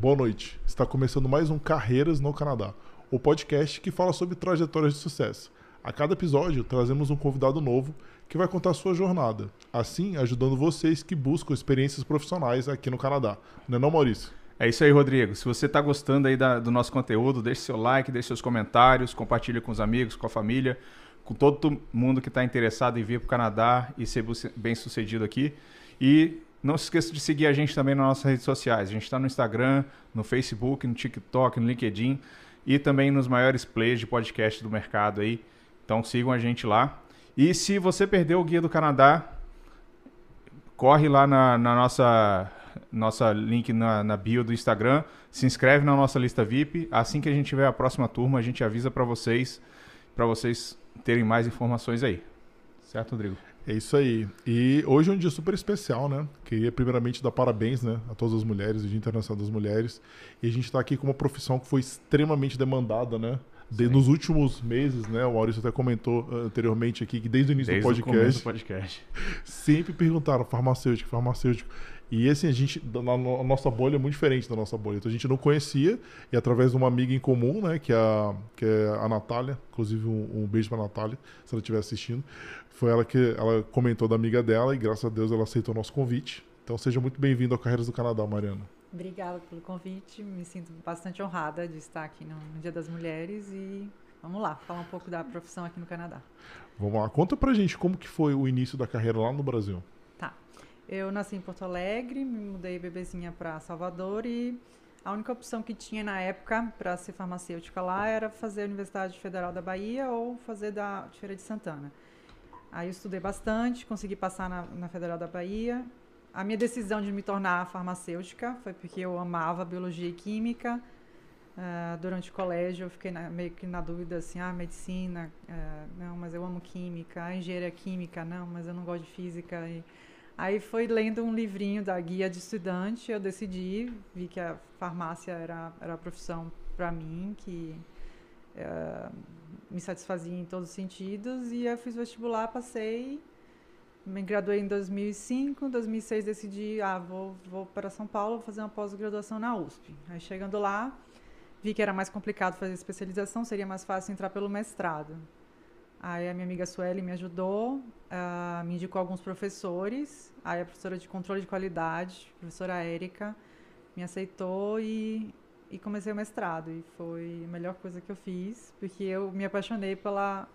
Boa noite. Está começando mais um Carreiras no Canadá, o podcast que fala sobre trajetórias de sucesso. A cada episódio, trazemos um convidado novo que vai contar sua jornada, assim ajudando vocês que buscam experiências profissionais aqui no Canadá. Não é não, Maurício? É isso aí, Rodrigo. Se você está gostando aí da, do nosso conteúdo, deixe seu like, deixe seus comentários, compartilhe com os amigos, com a família, com todo mundo que está interessado em vir para o Canadá e ser bem sucedido aqui. E não se esqueça de seguir a gente também nas nossas redes sociais. A gente está no Instagram, no Facebook, no TikTok, no LinkedIn e também nos maiores players de podcast do mercado aí. Então sigam a gente lá. E se você perdeu o Guia do Canadá, corre lá na, na nossa, nossa link na, na, bio do Instagram, se inscreve na nossa lista VIP. Assim que a gente tiver a próxima turma, a gente avisa para vocês, para vocês terem mais informações aí. Certo, Rodrigo? É isso aí. E hoje é um dia super especial, né? Queria primeiramente dar parabéns né, a todas as mulheres, o Dia Internacional das Mulheres. E a gente está aqui com uma profissão que foi extremamente demandada, né? De, nos últimos meses, né? O Maurício até comentou uh, anteriormente aqui que desde o início desde do podcast, do podcast, sempre perguntaram farmacêutico, farmacêutico. E assim, a gente, na, a nossa bolha é muito diferente da nossa bolha. Então a gente não conhecia, e através de uma amiga em comum, né, que é a, que é a Natália, inclusive um, um beijo pra Natália, se ela estiver assistindo, foi ela que ela comentou da amiga dela, e graças a Deus ela aceitou o nosso convite. Então seja muito bem-vindo ao Carreiras do Canadá, Mariana. Obrigada pelo convite, me sinto bastante honrada de estar aqui no, no Dia das Mulheres e vamos lá, falar um pouco da profissão aqui no Canadá. Vamos lá, conta pra gente como que foi o início da carreira lá no Brasil. Eu nasci em Porto Alegre, me mudei bebezinha para Salvador e a única opção que tinha na época para ser farmacêutica lá era fazer a Universidade Federal da Bahia ou fazer da Feira de Santana. Aí eu estudei bastante, consegui passar na, na Federal da Bahia. A minha decisão de me tornar farmacêutica foi porque eu amava biologia e química. Uh, durante o colégio eu fiquei na, meio que na dúvida assim, ah, medicina, uh, não, mas eu amo química, a engenharia química, não, mas eu não gosto de física. E, Aí foi lendo um livrinho da guia de estudante, eu decidi, vi que a farmácia era, era a profissão para mim, que uh, me satisfazia em todos os sentidos, e eu fiz vestibular, passei, me graduei em 2005, em 2006 decidi, ah, vou, vou para São Paulo, fazer uma pós-graduação na USP. Aí chegando lá, vi que era mais complicado fazer especialização, seria mais fácil entrar pelo mestrado. Aí a minha amiga Sueli me ajudou, uh, me indicou alguns professores. Aí a professora de controle de qualidade, professora Érica, me aceitou e, e comecei o mestrado. E foi a melhor coisa que eu fiz, porque eu me apaixonei pela,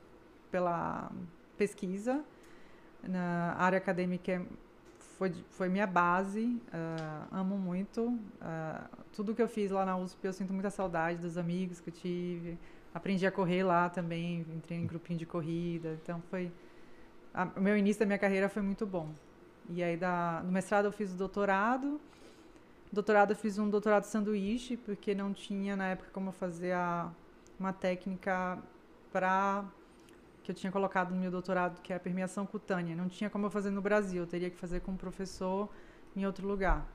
pela pesquisa. Na área acadêmica foi, foi minha base, uh, amo muito. Uh, tudo que eu fiz lá na USP, eu sinto muita saudade dos amigos que eu tive aprendi a correr lá também, entrei em grupinho de corrida, então foi a, o meu início da minha carreira foi muito bom. E aí da, no mestrado eu fiz o doutorado, doutorado eu fiz um doutorado sanduíche porque não tinha na época como fazer a, uma técnica para que eu tinha colocado no meu doutorado que é a permeação cutânea, não tinha como eu fazer no Brasil, eu teria que fazer com um professor em outro lugar.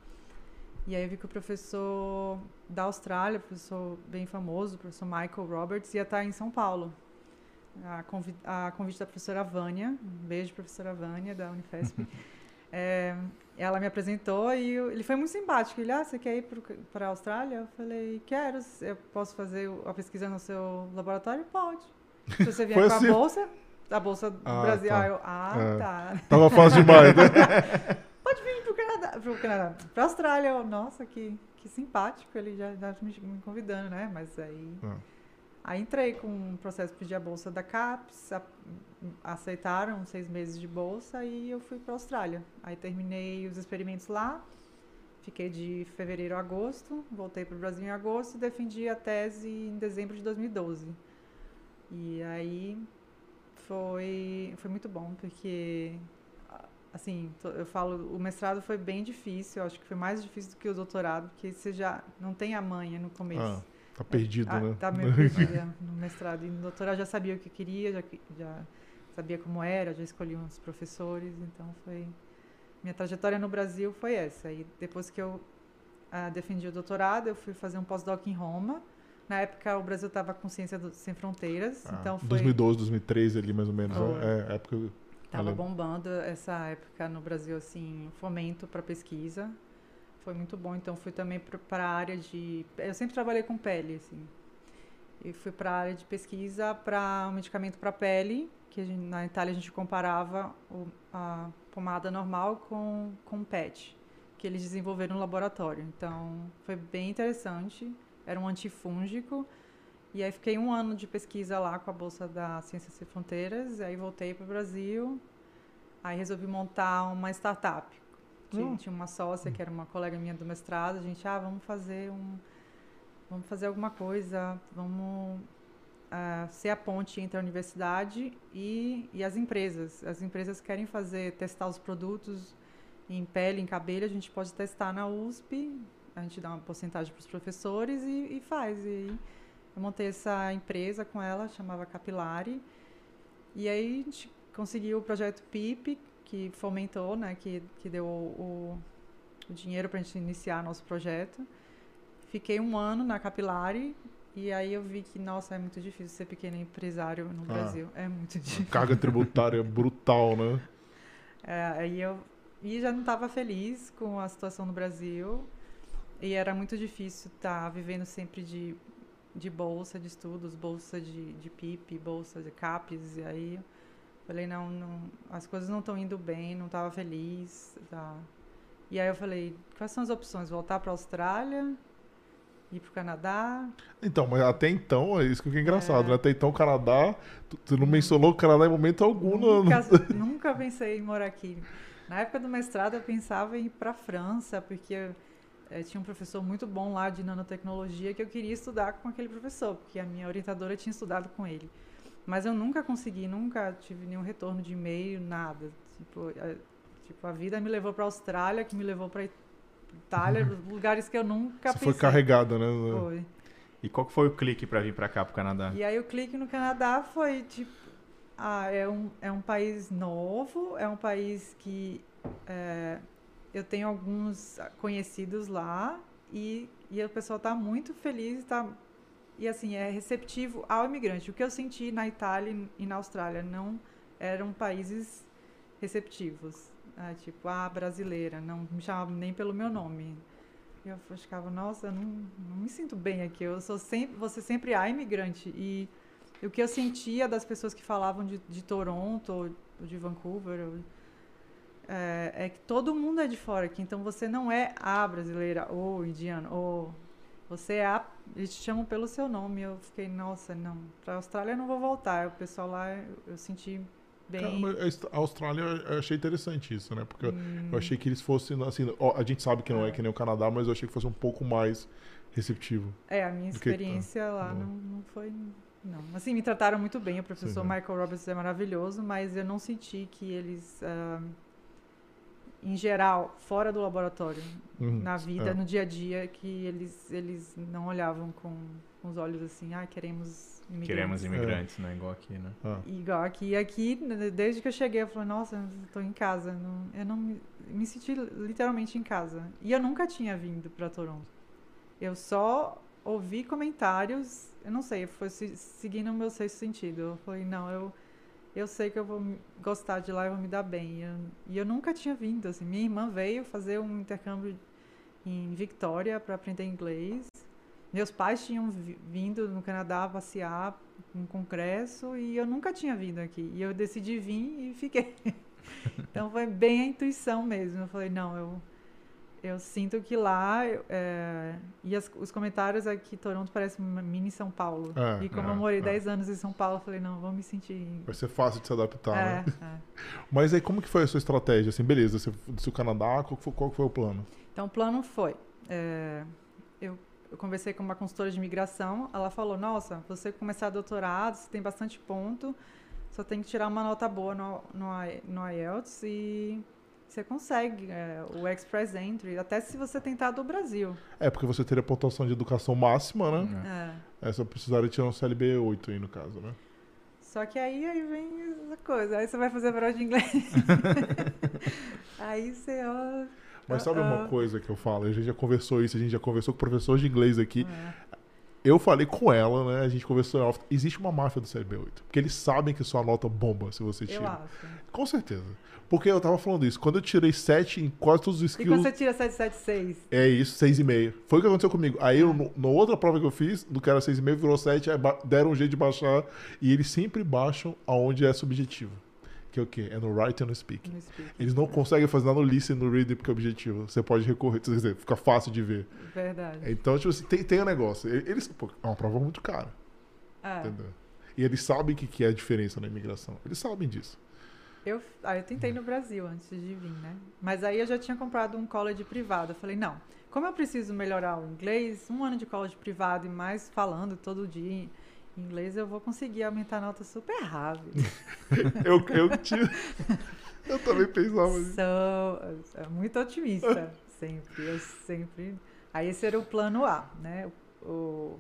E aí eu vi que o professor da Austrália, professor bem famoso, o professor Michael Roberts, ia estar em São Paulo. A, convi a convite da professora Vânia, um beijo, professora Vânia, da Unifesp. é, ela me apresentou e eu, ele foi muito simpático. Ele, ah, você quer ir para a Austrália? Eu falei, quero. Eu posso fazer a pesquisa no seu laboratório? Pode. Se você vier com assim? a bolsa, a bolsa do ah, Brasil. Tá. Ah, eu, ah, é. tá. Tava fácil demais, né? pro Canadá, pra Austrália. Nossa, que, que simpático, ele já, já me, me convidando, né? Mas aí... Ah. Aí entrei com um processo de pedir a bolsa da CAPES, a, aceitaram seis meses de bolsa e eu fui para a Austrália. Aí terminei os experimentos lá, fiquei de fevereiro a agosto, voltei para o Brasil em agosto e defendi a tese em dezembro de 2012. E aí foi, foi muito bom, porque assim, eu falo, o mestrado foi bem difícil, eu acho que foi mais difícil do que o doutorado, porque você já não tem a manha no começo. Ah, tá perdido, é, né? Tá meio perdida no mestrado. E no doutorado já sabia o que queria, já, já sabia como era, já escolhi uns professores, então foi... Minha trajetória no Brasil foi essa. E depois que eu uh, defendi o doutorado, eu fui fazer um pós-doc em Roma. Na época, o Brasil estava com Ciência do, Sem Fronteiras, ah, então foi... 2012, 2013 ali, mais ou menos, oh. É, época Tava bombando essa época no Brasil, assim, fomento para pesquisa. foi muito bom. Então fui também para a área de. Eu sempre trabalhei com pele, assim. E fui para a área de pesquisa para um medicamento para pele, que gente, na Itália a gente comparava o, a pomada normal com, com PET, que eles desenvolveram no laboratório. Então foi bem interessante. Era um antifúngico. E aí fiquei um ano de pesquisa lá com a bolsa da Ciências Sem Fronteiras. Aí voltei para o Brasil. Aí resolvi montar uma startup tinha, hum. tinha uma sócia que era uma colega minha do mestrado, a gente, ah, vamos fazer um. Vamos fazer alguma coisa, vamos uh, ser a ponte entre a universidade e, e as empresas. As empresas querem fazer, testar os produtos em pele, em cabelo, a gente pode testar na USP, a gente dá uma porcentagem para os professores e, e, faz. E eu montei essa empresa com ela, chamava Capilari. E aí a gente conseguiu o projeto PIP, que fomentou, né, que, que deu o, o dinheiro para a gente iniciar nosso projeto. Fiquei um ano na Capilari e aí eu vi que, nossa, é muito difícil ser pequeno empresário no ah, Brasil. É muito difícil. Carga tributária brutal, né? É, aí eu e já não estava feliz com a situação no Brasil e era muito difícil estar tá vivendo sempre de, de bolsa de estudos, bolsa de, de PIP, bolsa de CAPES, e aí Falei, não, não as coisas não estão indo bem, não estava feliz. Tá. E aí eu falei, quais são as opções? Voltar para a Austrália? Ir para o Canadá? Então, mas até então, é isso que é engraçado, é. né? Até então o Canadá, tu, tu não mencionou o Canadá em momento algum. Nunca, nunca pensei em morar aqui. Na época do mestrado eu pensava em ir para a França, porque é, tinha um professor muito bom lá de nanotecnologia que eu queria estudar com aquele professor, porque a minha orientadora tinha estudado com ele. Mas eu nunca consegui, nunca tive nenhum retorno de e-mail, nada. Tipo, a, tipo, a vida me levou para a Austrália, que me levou para Itália, lugares que eu nunca Você pensei. foi carregada, né? Foi. E qual que foi o clique para vir para cá, para o Canadá? E aí o clique no Canadá foi tipo, ah, é um, é um país novo, é um país que é, eu tenho alguns conhecidos lá e, e o pessoal está muito feliz, está e assim é receptivo ao imigrante. O que eu senti na Itália e na Austrália não eram países receptivos, né? tipo a ah, brasileira, não me chamava nem pelo meu nome. Eu ficava, nossa, eu não, não me sinto bem aqui. Eu sou sempre, você sempre há imigrante e o que eu sentia das pessoas que falavam de, de Toronto ou de Vancouver ou, é, é, que todo mundo é de fora aqui. Então você não é a brasileira ou indiana ou você é a. Eles te chamam pelo seu nome. Eu fiquei, nossa, não. Para a Austrália eu não vou voltar. O pessoal lá eu, eu senti bem. A Austrália eu achei interessante isso, né? Porque hum. eu achei que eles fossem, assim, a gente sabe que não é. é. que nem o Canadá, mas eu achei que fosse um pouco mais receptivo. É, a minha experiência que, lá não, não foi. Não. Assim, me trataram muito bem. O professor Sim, Michael Roberts é maravilhoso, mas eu não senti que eles. Uh, em geral, fora do laboratório, uhum, na vida, é. no dia a dia, que eles, eles não olhavam com, com os olhos assim, ah, queremos imigrantes. Queremos imigrantes, é. né? Igual aqui, né? Ah. Igual aqui. E aqui, desde que eu cheguei, eu falei, nossa, estou em casa. Não, eu não me, me senti literalmente em casa. E eu nunca tinha vindo para Toronto. Eu só ouvi comentários, eu não sei, foi seguindo o meu sexto sentido. Eu falei, não, eu eu sei que eu vou gostar de lá e vou me dar bem. E eu, e eu nunca tinha vindo, assim. Minha irmã veio fazer um intercâmbio em Victoria para aprender inglês. Meus pais tinham vindo no Canadá passear um congresso e eu nunca tinha vindo aqui. E eu decidi vir e fiquei. então foi bem a intuição mesmo. Eu falei, não, eu eu sinto que lá é, e as, os comentários aqui Toronto parece uma mini São Paulo é, e como é, eu morei 10 é. anos em São Paulo eu falei não vou me sentir vai ser fácil de se adaptar é, né? É. mas aí como que foi a sua estratégia assim beleza você disse o Canadá qual foi, qual foi o plano então o plano foi eu, eu conversei com uma consultora de imigração ela falou nossa você começar doutorado você tem bastante ponto só tem que tirar uma nota boa no, no, no IELTS e você consegue é, o Express Entry, até se você tentar do Brasil. É, porque você teria pontuação de educação máxima, né? É. é. Você precisaria tirar um CLB 8 aí, no caso, né? Só que aí, aí vem essa coisa. Aí você vai fazer prova de inglês. aí você... Ó, Mas sabe uma coisa que eu falo? A gente já conversou isso, a gente já conversou com professores de inglês aqui. É. eu falei com ela, né? A gente conversou em off. Existe uma máfia do CLB8. Porque eles sabem que sua nota bomba se você Eu tira. acho. Com certeza. Porque eu tava falando isso. Quando eu tirei 7 em quase todos os E quando skills. você tira 776? É isso, 6,5. Foi o que aconteceu comigo. Aí, eu, no- na outra prova que eu fiz, do cara 6,5 virou 7, aí ba- deram um jeito de baixar. E eles sempre baixam aonde é subjetivo. Que é o quê? É no write e no speak. No speaking. Eles não conseguem fazer nada no listen e no reading porque é objetivo. Você pode recorrer, quer dizer, fica fácil de ver. Verdade. Então, tipo assim, tem, tem um negócio. Eles, pô, é uma prova muito cara, É. entendeu? E eles sabem o que, que é a diferença na imigração. Eles sabem disso. Eu, ah, eu tentei no Brasil antes de vir, né? Mas aí eu já tinha comprado um college privado. Eu falei, não, como eu preciso melhorar o inglês, um ano de college privado e mais falando todo dia inglês, eu vou conseguir aumentar a nota super rápido. Eu, eu tinha. eu também pensava nisso. Sou é muito otimista, sempre. Eu sempre. Aí esse era o plano A, né? O,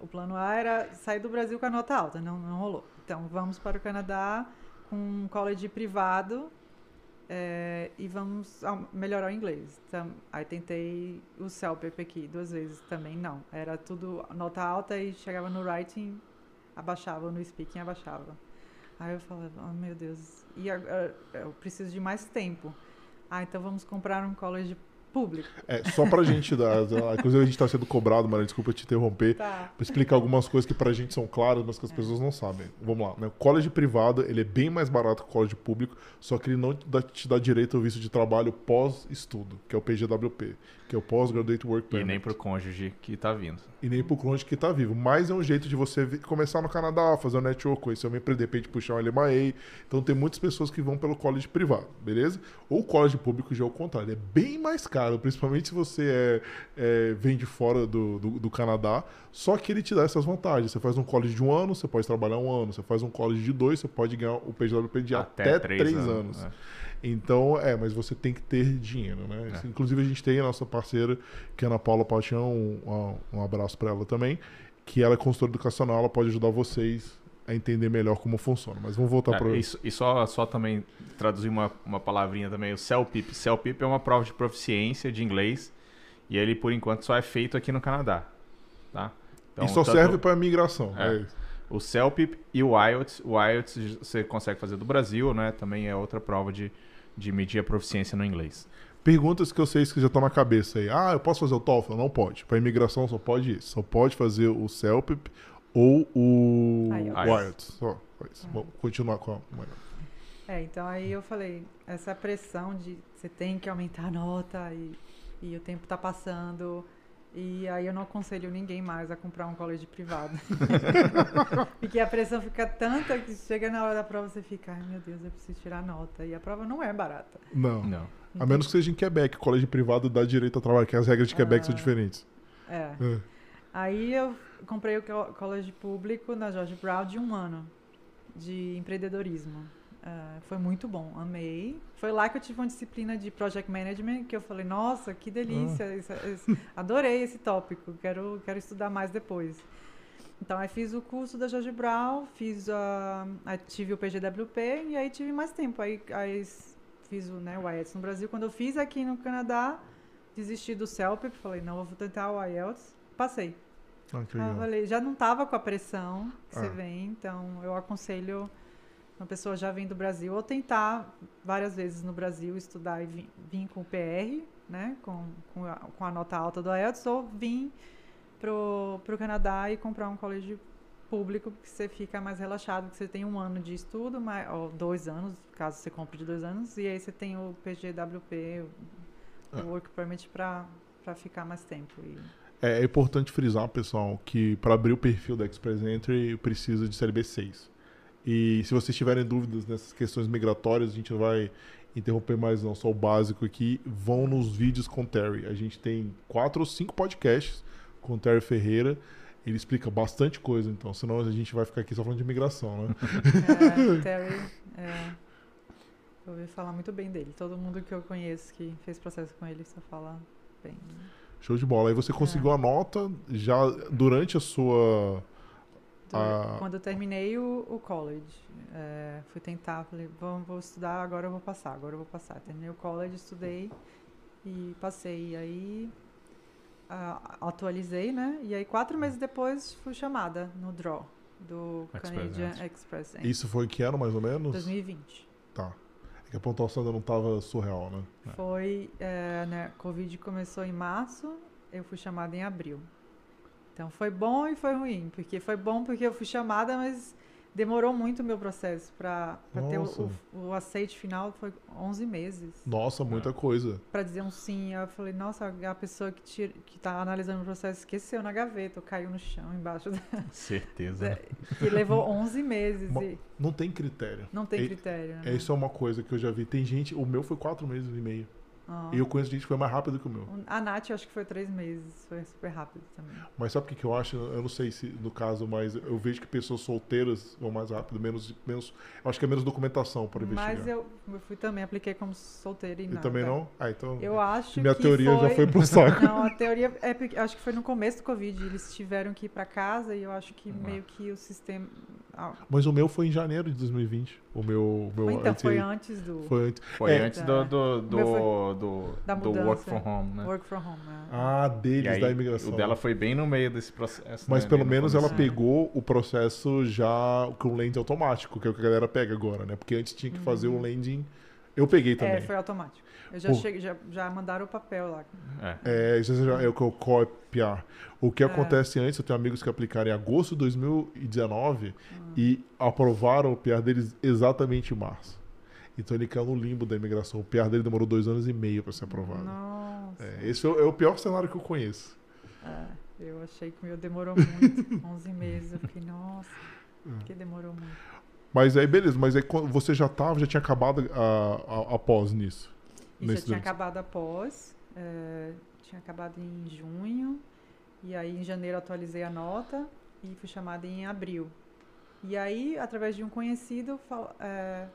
o plano A era sair do Brasil com a nota alta, não, não rolou. Então vamos para o Canadá com um college privado é, e vamos melhorar o inglês. Então, aí tentei o CELPEP aqui duas vezes também, não. Era tudo nota alta e chegava no writing, abaixava, no speaking abaixava. Aí eu falava, oh meu Deus, e agora eu preciso de mais tempo. Ah, então vamos comprar um college público. É, só pra gente dar. Inclusive, a gente tá sendo cobrado, Maria, desculpa te interromper. Tá. Pra explicar algumas coisas que pra gente são claras, mas que as pessoas não sabem. Vamos lá, né? O college privado, ele é bem mais barato que o college público, só que ele não te dá, te dá direito ao visto de trabalho pós-estudo, que é o PGWP, que é o Post-Graduate Work E Permit. nem pro cônjuge que tá vindo. E nem pro cônjuge que tá vivo. Mas é um jeito de você começar no Canadá, fazer um network, conhecer uma empresa, de repente puxar um LMAE. Então tem muitas pessoas que vão pelo college privado, beleza? Ou college público já é o contrário. É bem mais caro, principalmente se você é, é, vem de fora do, do, do Canadá. Só que ele te dá essas vantagens. Você faz um college de um ano, você pode trabalhar um ano. Você faz um college de dois, você pode ganhar o PGWP de até, três, anos. né? Então, é, mas você tem que ter dinheiro, né? É. Inclusive, a gente tem a nossa parceira, que é a Ana Paula Paixão, um, um abraço para ela também, que ela é consultora educacional, ela pode ajudar vocês a entender melhor como funciona. Mas vamos voltar É, para e, e só, só também traduzir uma, uma palavrinha também, o CELPIP. CELPIP é uma prova de proficiência de inglês e ele, por enquanto, só é feito aqui no Canadá. Tá? Então, E só tanto serve para migração. É. É. isso. O CELPIP e o IELTS. O IELTS você consegue fazer do Brasil, né? Também é outra prova de, de medir a proficiência no inglês. Perguntas que eu sei que já estão na cabeça aí. Ah, eu posso fazer o TOEFL? Não pode. Para imigração só pode isso. Só pode fazer o CELPIP ou o IELTS. IELTS. Só. Isso. Vamos continuar com a... É, então aí eu falei, essa pressão de você tem que aumentar a nota e, e o tempo tá passando. E aí eu não aconselho ninguém mais a comprar um college privado. Porque a pressão fica tanta que chega na hora da prova você fica, ai meu Deus, eu preciso tirar nota. E a prova não é barata. Não. Não. A menos que seja em Quebec. Colégio privado dá direito a trabalho, que as regras de Quebec são Ah. diferentes. É. É. Aí eu comprei o co- college público na George Brown de um ano de empreendedorismo. Ah, foi muito bom, amei. Foi lá que eu tive uma disciplina de project management que eu falei, nossa, que delícia, isso- isso- adorei esse tópico, quero, quero estudar mais depois. Então aí fiz o curso da George Brown, fiz a, aí tive o PGWP e aí tive mais tempo. Aí, aí fiz o, né, o IELTS no Brasil. Quando eu fiz aqui no Canadá, desisti do CELPIP, falei, não, vou tentar o IELTS. Passei. Ah, Ah, falei, já não tava com a pressão que você Ah. vem, então eu aconselho uma pessoa já vem do Brasil ou tentar várias vezes no Brasil estudar e vir, vir com o PR, né, com, com, a, com a nota alta do IELTS, ou vir pro, pro Canadá e comprar um colégio público, porque você fica mais relaxado, porque você tem um ano de estudo, mais, ou dois anos, caso você compre de dois anos, e aí você tem o PGWP, o, Ah. o Work Permit para ficar mais tempo. E, É, é importante frisar, pessoal, que para abrir o perfil da Express Entry precisa de CLB 6. E se vocês tiverem dúvidas nessas questões migratórias, a gente não vai interromper mais não, só o básico aqui. Vão nos vídeos com o Terry. A gente tem quatro ou cinco podcasts com o Terry Ferreira. Ele explica bastante coisa, então, senão a gente vai ficar aqui só falando de imigração, né? É, Terry, é, eu ouvi falar muito bem dele. Todo mundo que eu conheço que fez processo com ele só fala bem. Show de bola. Aí você conseguiu a nota já durante a sua. Do- Ah. Quando eu terminei o, o college, é, fui tentar, falei, vou, vou estudar, agora eu vou passar, agora eu vou passar. Terminei o college, estudei e passei. E aí ah, atualizei, né? E aí, quatro meses depois, fui chamada no Draw do Express Canadian Entry. Express Entry. Isso foi que ano, mais ou menos? 2020. Tá. É que a pontuação ainda não tava surreal, né? Foi, é, né, Covid começou em março, eu fui chamada em abril. Então foi bom e foi ruim, porque foi bom porque eu fui chamada, mas demorou muito o meu processo para ter o, o, o aceite final, foi 11 meses. Nossa, muita coisa. Para dizer um sim, eu falei, nossa, a pessoa que, tira, que tá analisando o processo esqueceu na gaveta, ou caiu no chão embaixo, da, Certeza. que levou 11 meses e Não tem critério. não tem E- critério. né? É, isso é uma coisa que eu já vi. Tem gente, o meu foi quatro meses e meio. Ah. E eu conheço gente que foi mais rápido que o meu. A Nath, acho que foi três meses, foi super rápido também. Mas sabe o que, que eu acho? Eu não sei se no caso, mas eu vejo que pessoas solteiras vão mais rápido, menos. menos eu acho que é menos documentação para investigar. Mas eu, eu fui também, apliquei como solteira e nada. também não? Ah, então. Eu acho minha que teoria foi... já foi pro saco. Não, a teoria é porque acho que foi no começo do Covid, eles tiveram que ir pra casa e eu acho que meio que o sistema ah, Mas o meu foi em janeiro de 2020. O meu. o meu então antes- foi antes do foi antes. Foi É. antes do, do, do, do, da do work from home, né? work from home. né? Ah, deles, aí, da imigração. o dela foi bem no meio desse processo. Mas né? pelo menos ela começo. É. pegou o processo já com o landing automático, que é o que a galera pega agora, né? Porque antes tinha que fazer o landing. Eu peguei também. Uhum. É, foi automático. Eu já cheguei, já, já mandaram o papel lá. É. É, isso já é o que eu copiar. O que É. acontece antes, eu tenho amigos que aplicaram em agosto de 2019 Hum. e aprovaram o PR deles exatamente em março. Então ele caiu no limbo da imigração. O PR dele demorou dois anos e meio para ser aprovado. Nossa. É, esse é o, é o pior cenário que eu conheço. É, eu achei que o meu demorou muito. 11 meses. Eu fiquei, nossa, Hum. que demorou muito. Mas aí, beleza. Mas aí você já tava, já tinha acabado a, a, após nisso. Isso já tinha acabado após, é, tinha acabado em junho, e aí em janeiro atualizei a nota e fui chamada em abril. E aí, através de um conhecido, fal- é,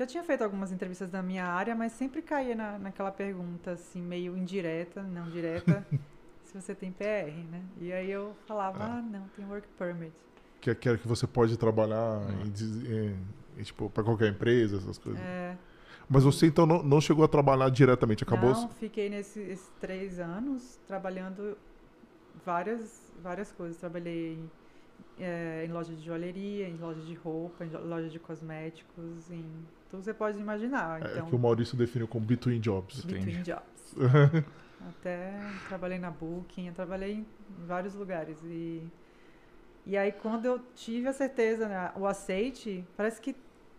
já tinha feito algumas entrevistas da minha área, mas sempre caía na, naquela pergunta, assim, meio indireta, não direta, se você tem PR, né? E aí eu falava, É. ah, não, tem work permit. Que é que, que você pode trabalhar Hum. em, em- em, tipo, para qualquer empresa, essas coisas. É, Mas você então não, não chegou a trabalhar diretamente, acabou? Não, fiquei nesses esses três anos trabalhando várias, várias coisas. Trabalhei em, eh, em loja de joalheria, em loja de roupa, em loja de cosméticos, em que você pode imaginar. É Então, que o Maurício definiu como between jobs. between jobs. Até trabalhei na Booking, eu trabalhei em vários lugares. E, e aí, quando eu tive a certeza, né, o aceite, parece que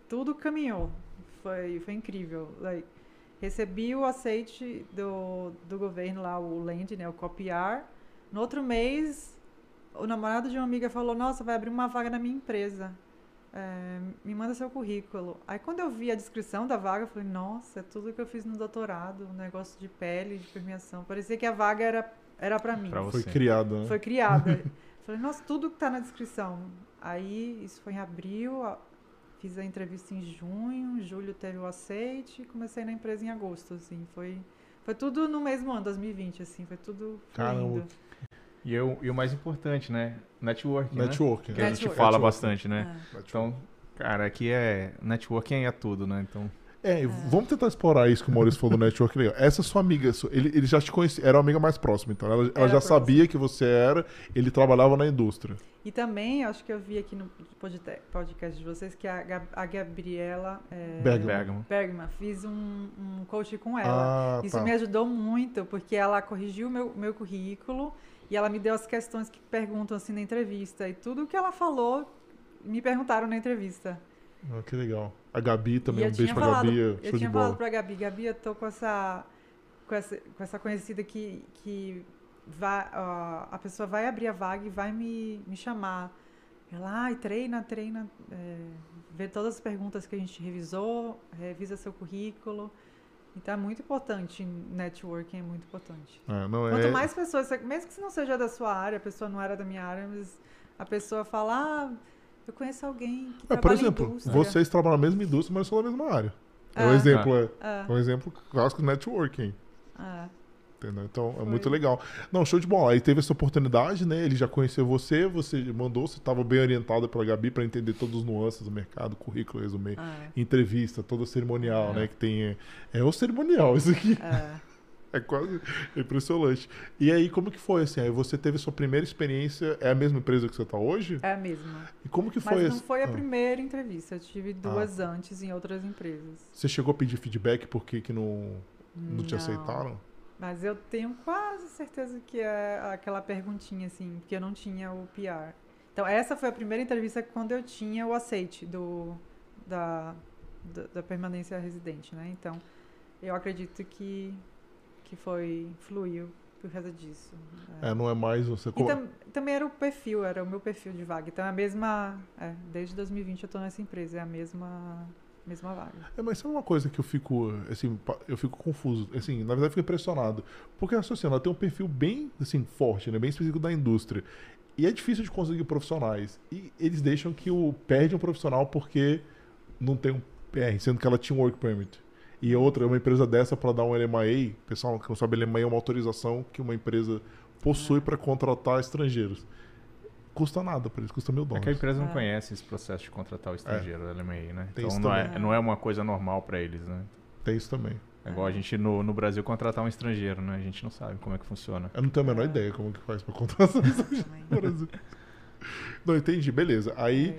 tudo caminhou. Foi, foi incrível. Like, recebi o aceite do, do governo lá, o Land, né, o copiar. No outro mês, o namorado de uma amiga falou: Nossa, vai abrir uma vaga na minha empresa. É, me manda seu currículo. Aí quando eu vi a descrição da vaga, eu falei, nossa, é tudo que eu fiz no doutorado, um negócio de pele, de permeação. Parecia que a vaga era, era para mim. Pra Foi você. criado, né? Foi criada. falei, nossa, tudo que tá na descrição. Aí isso foi em abril, a- fiz a entrevista em junho, em julho teve o aceite e comecei na empresa em agosto, assim. Foi, foi tudo no mesmo ano, 2020, assim, foi tudo Caramba. E, eu, e o mais importante, né? Network, né? Networking. Que a né? gente Network. fala Networking. bastante, né? É. Networking. Então, cara, aqui é... Networking é tudo, né? Então, É, vamos tentar explorar isso que o Maurício falou do network legal. Essa sua amiga, ele, ele já te conhecia, era uma amiga mais próxima, então. Ela, ela já próxima. sabia que você era, ele trabalhava na indústria. E também, acho que eu vi aqui no podcast de vocês que a, Gab- a Gabriela é, Bergman. Bergman. Bergman, fiz um, um coach com ela. Ah, Isso tá. me ajudou muito, porque ela corrigiu o meu, meu currículo e ela me deu as questões que perguntam assim na entrevista. E tudo que ela falou, me perguntaram na entrevista. Ah, que legal. A Gabi também, um beijo pra falado, Gabi, eu show de tinha bola. falado pra Gabi, Gabi, eu tô com essa, com essa, com essa conhecida que, que vai, ó, a pessoa vai abrir a vaga e vai me, me chamar. Ela, ai, treina, treina, é, vê todas as perguntas que a gente revisou, revisa seu currículo. Então é muito importante, networking é muito importante. É, Quanto é, mais pessoas, mesmo que não seja da sua área, a pessoa não era da minha área, mas a pessoa fala, ah, eu conheço alguém que É, por trabalha em exemplo, indústria. vocês trabalham na mesma indústria, mas são da mesma área. É um Ah. exemplo, é, é um exemplo clássico de networking. ah. Entendeu? Então é Foi. muito legal. Não, show de bola. Aí teve essa oportunidade, né? Ele já conheceu você, você mandou, você estava bem orientado pela Gabi para entender todas as nuances do mercado, currículo, resumir, Ah, entrevista, toda cerimonial, É. né? Que tem. É, é o cerimonial isso aqui. é. É quase impressionante. E aí, como que foi, assim? Aí você teve sua primeira experiência, é a mesma empresa que você está hoje? É a mesma. E como que foi? Mas não esse- foi a Ah. primeira entrevista, eu tive duas antes em outras empresas. Você chegou a pedir feedback por que que não, não te Não. aceitaram? Mas eu tenho quase certeza que é aquela perguntinha, assim, porque eu não tinha o PR. Então, essa foi a primeira entrevista quando eu tinha o aceite do, da, da, da permanência residente, né? Então, eu acredito que, que foi, fluiu por causa disso. É, não é mais você... E tam- também era o perfil, era o meu perfil de vaga. Então, é a mesma... é, desde 2020 eu estou nessa empresa, é a mesma, mesma vaga. É, mas sabe uma coisa que eu fico, assim, eu fico confuso, assim, na verdade eu fico impressionado, porque a Sociana tem um perfil bem, assim, forte, né, bem específico da indústria, e é difícil de conseguir profissionais, e eles deixam que o perde um profissional porque não tem um PR, sendo que ela tinha um work permit. E outra, uma empresa dessa para dar um LMA, pessoal que não sabe, LMA é uma autorização que uma empresa possui para contratar estrangeiros. Custa nada para eles, custa mil É dólares. que a empresa não É. conhece esse processo de contratar o estrangeiro, o LMI, né? Tem Então isso não é, não é uma coisa normal para eles, né? Tem isso também. É igual a gente no, no Brasil contratar um estrangeiro, né? A gente não sabe como é que funciona. Eu não tenho a menor ideia como que faz para contratar Também. no Brasil. Não, entendi, beleza. Aí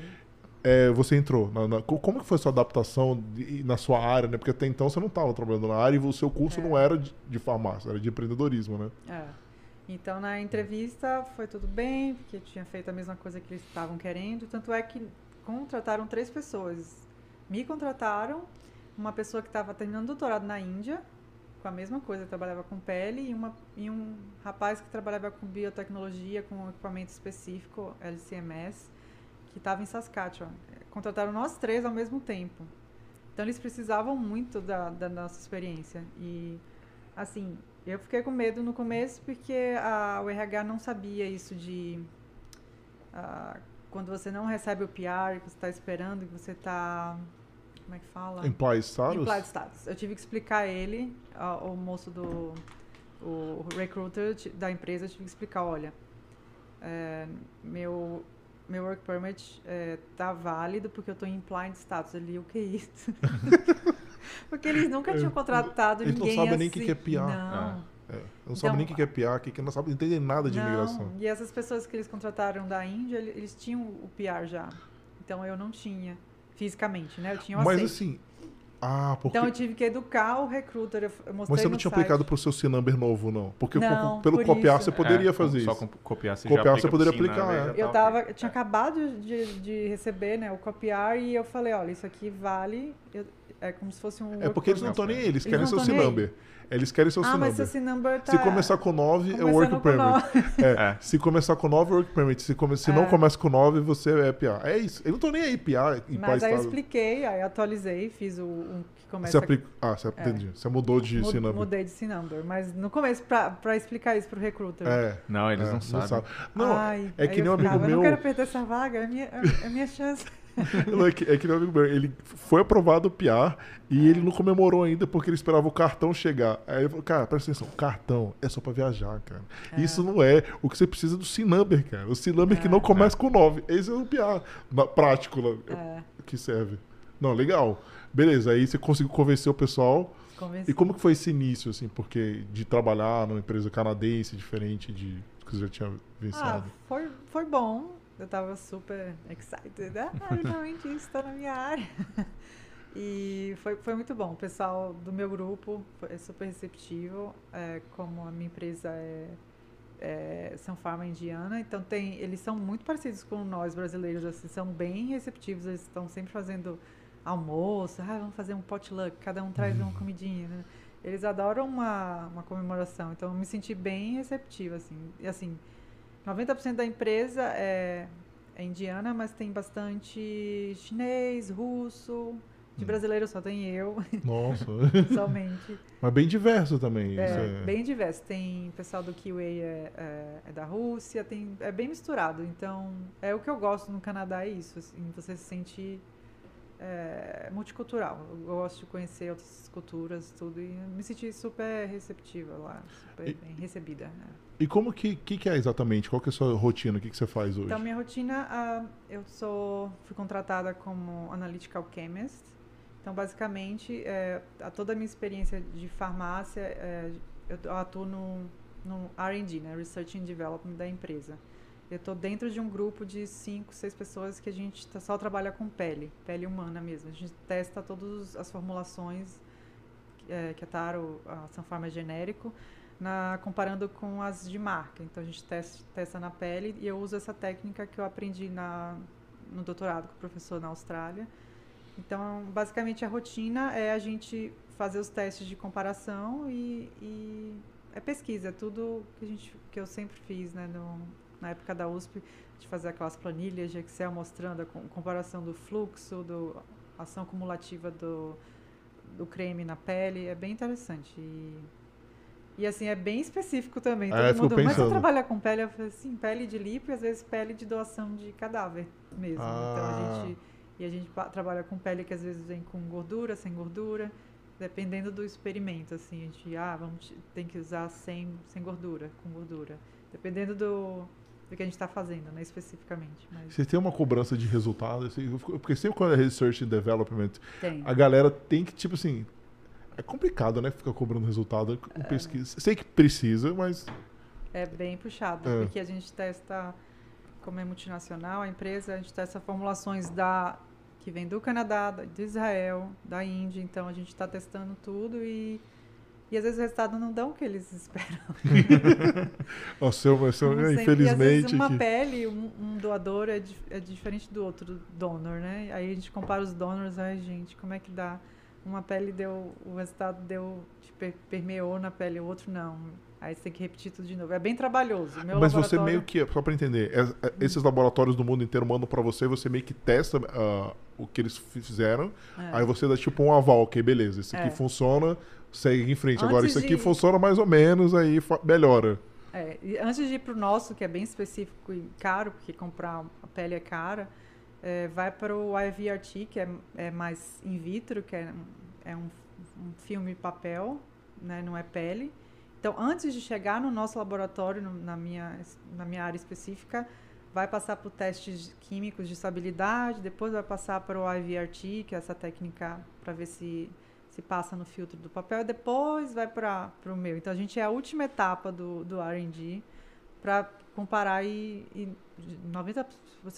É. é, você entrou. na- na- co- como que foi a sua adaptação de- na sua área, né? Porque até então você não estava trabalhando na área e o seu curso É. não era de, de farmácia, era de empreendedorismo, né? É. Então, na entrevista foi tudo bem, porque tinha feito a mesma coisa que eles estavam querendo. Tanto é que contrataram três pessoas. Me contrataram, uma pessoa que estava terminando doutorado na Índia, com a mesma coisa, trabalhava com pele, e, uma, e um rapaz que trabalhava com biotecnologia, com um equipamento específico, LCMS, que estava em Saskatchewan. Contrataram nós três ao mesmo tempo. Então, eles precisavam muito da, da nossa experiência. E, assim, eu fiquei com medo no começo porque a, o RH não sabia isso de ah, quando você não recebe o PR, que você está esperando, que você está. Como é que fala? Imply status? Implied status. Eu tive que explicar a ele, a- o moço do. O recruiter da empresa, eu tive que explicar: olha, é, meu, meu work permit é, tá válido porque eu estou em implied status. Ele, o que é isso? porque eles nunca tinham contratado Eles não ninguém sabem assim. nem o que que é PR. Não. É, não sabem nem o que que é PA, que que não sabem, não entendem nada de não, imigração. E essas pessoas que eles contrataram da Índia, ele- eles tinham o PR já. Então eu não tinha, fisicamente, né? Eu tinha o Mas aceite. assim. Ah, porque. Então eu tive que educar o recruiter. Eu, mostrei Mas você não no tinha site. aplicado pro seu C-Number novo, não. Porque Não, com- pelo por copiar isso. você poderia É, fazer só isso. com- copiar você Copiar já você poderia aplicar, é. né? Eu, tá tava, eu tinha acabado de, de receber né, o copiar e eu falei, olha, isso aqui vale. eu- é como se fosse um. É porque eles não estão nem aí, eles Eles querem não seu. C-Number. Eles querem seu. Ah, mas esse number tá. Se começar com 9, é work com permit. nove. É, É. Se começar com 9, é work permit. Se, come... se não É. começa com 9, você é PA. É isso. Eu não tô nem aí, PA. em Mas aí eu expliquei, aí atualizei, fiz o, um que começa Você aplica... Ah, você É. entendi. Você mudou de Mu- C-Number. Mudei de C-Number, mas no começo, pra, pra explicar isso pro recruiter. É. Não, eles é, não sabem. Não, Ai, é aí que eu nem um amigo ficava, Eu meu. não quero perder essa vaga, é minha, é a minha chance. Não, é, que, é que um amigo meu. Ele foi aprovado o PR e ele não comemorou ainda porque ele esperava o cartão chegar. Aí ele falou, cara, presta atenção, o cartão é só pra viajar, cara. Isso não é. O que você precisa é do C-Number, cara. O C-Number que É. não começa com 9. Esse é o PR na- prático lá, É, que serve. Não, legal. Beleza, aí você conseguiu convencer o pessoal. convenci. E como que foi esse início, assim, porque de trabalhar numa empresa canadense diferente de do que você já tinha Ah, pensado? foi, foi bom. Eu tava super excited. Ah, finalmente isso tá na minha área. E foi, foi muito bom. O pessoal do meu grupo foi super receptivo. É, como a minha empresa é, é São Farma Indiana, então tem, eles são muito parecidos com nós brasileiros, assim, são bem receptivos. Eles estão sempre fazendo almoço. Ah, vamos fazer um potluck, cada um traz uma comidinha. Né? Eles adoram uma, uma comemoração, então eu me senti bem receptiva, assim. E assim, 90% da empresa é, é indiana, mas tem bastante chinês, russo. De Hum. brasileiro só tem eu, Nossa. somente. Mas bem diverso também. É, isso é- bem diverso. Tem pessoal do Kiwi é, é, é da Rússia, tem, é bem misturado. Então, é o que eu gosto no Canadá, é isso. Assim, você se sente é, multicultural. Eu gosto de conhecer outras culturas, tudo. E me senti super receptiva lá, super E- bem recebida. é. E como que, que, que é exatamente? Qual que é a sua rotina? O que, que você faz hoje? Então, minha rotina, ah, eu sou, fui contratada como Analytical Chemist. Então, basicamente, é, a toda a minha experiência de farmácia, é, eu atuo no, no R&D, né, Research and Development da empresa. Eu estou dentro de um grupo de cinco, seis pessoas que a gente tá, só trabalha com pele, pele humana mesmo. A gente testa todas as formulações é, que a Taro, a Sanfarma é genérico, na, comparando com as de marca. Então a gente testa, testa na pele e eu uso essa técnica que eu aprendi na, no doutorado com o professor na Austrália. Então, basicamente, a rotina é a gente fazer os testes de comparação e, e é pesquisa, é tudo que, a gente, que eu sempre fiz né, no, na época da USP, de fazer aquelas planilhas de Excel mostrando a comparação do fluxo, do ação cumulativa do, do creme na pele, é bem interessante. E, e assim, é bem específico também. É, Todo mundo, mas você trabalha com pele? Eu assim, pele de lipo e às vezes pele de doação de cadáver mesmo. Ah. Então a ah. gente. E a gente trabalha com pele que às vezes vem com gordura, sem gordura, dependendo do experimento, assim, a gente, ah, vamos, tem que usar sem, sem gordura, com gordura. Dependendo do, do que a gente está fazendo, né, especificamente. Mas... Você tem uma cobrança de resultado? Assim, porque sempre quando é research and development, tem. a galera tem que, tipo assim, é complicado, né, ficar cobrando resultado com é. pesquisa. Sei que precisa, mas... É bem puxado, é. porque a gente testa, como é multinacional, a empresa, a gente testa formulações da que vem do Canadá, de Israel, da Índia, então a gente está testando tudo e e às vezes o resultado não dá o que eles esperam. o seu, o seu sempre, infelizmente. Vezes uma que... pele, um, um doador é, é, diferente do outro donor, né? Aí a gente compara os donors, ai gente, como é que dá? Uma pele deu, o resultado deu, permeou na pele, o outro não. Aí você tem que repetir tudo de novo. É bem trabalhoso. Meu Mas laboratório... você meio que, só para entender, é, é, esses laboratórios do mundo inteiro mandam para você, você meio que testa uh, o que eles fizeram, é. aí você dá tipo um aval, ok, beleza, esse aqui é. funciona, segue em frente. Antes Agora, isso aqui de... funciona mais ou menos, aí melhora. É, e antes de ir para o nosso, que é bem específico e caro, porque comprar a pele é cara, é, vai para o IVRT, que é, é, mais in vitro, que é, é um, um filme papel, né, não é pele. Então, antes de chegar no nosso laboratório, no, na, minha, na minha área específica, vai passar por testes químicos de estabilidade, depois vai passar para o IVRT, que é essa técnica para ver se se passa no filtro do papel e depois vai para o meu. Então a gente é a última etapa do, do RD para comparar e, e 90%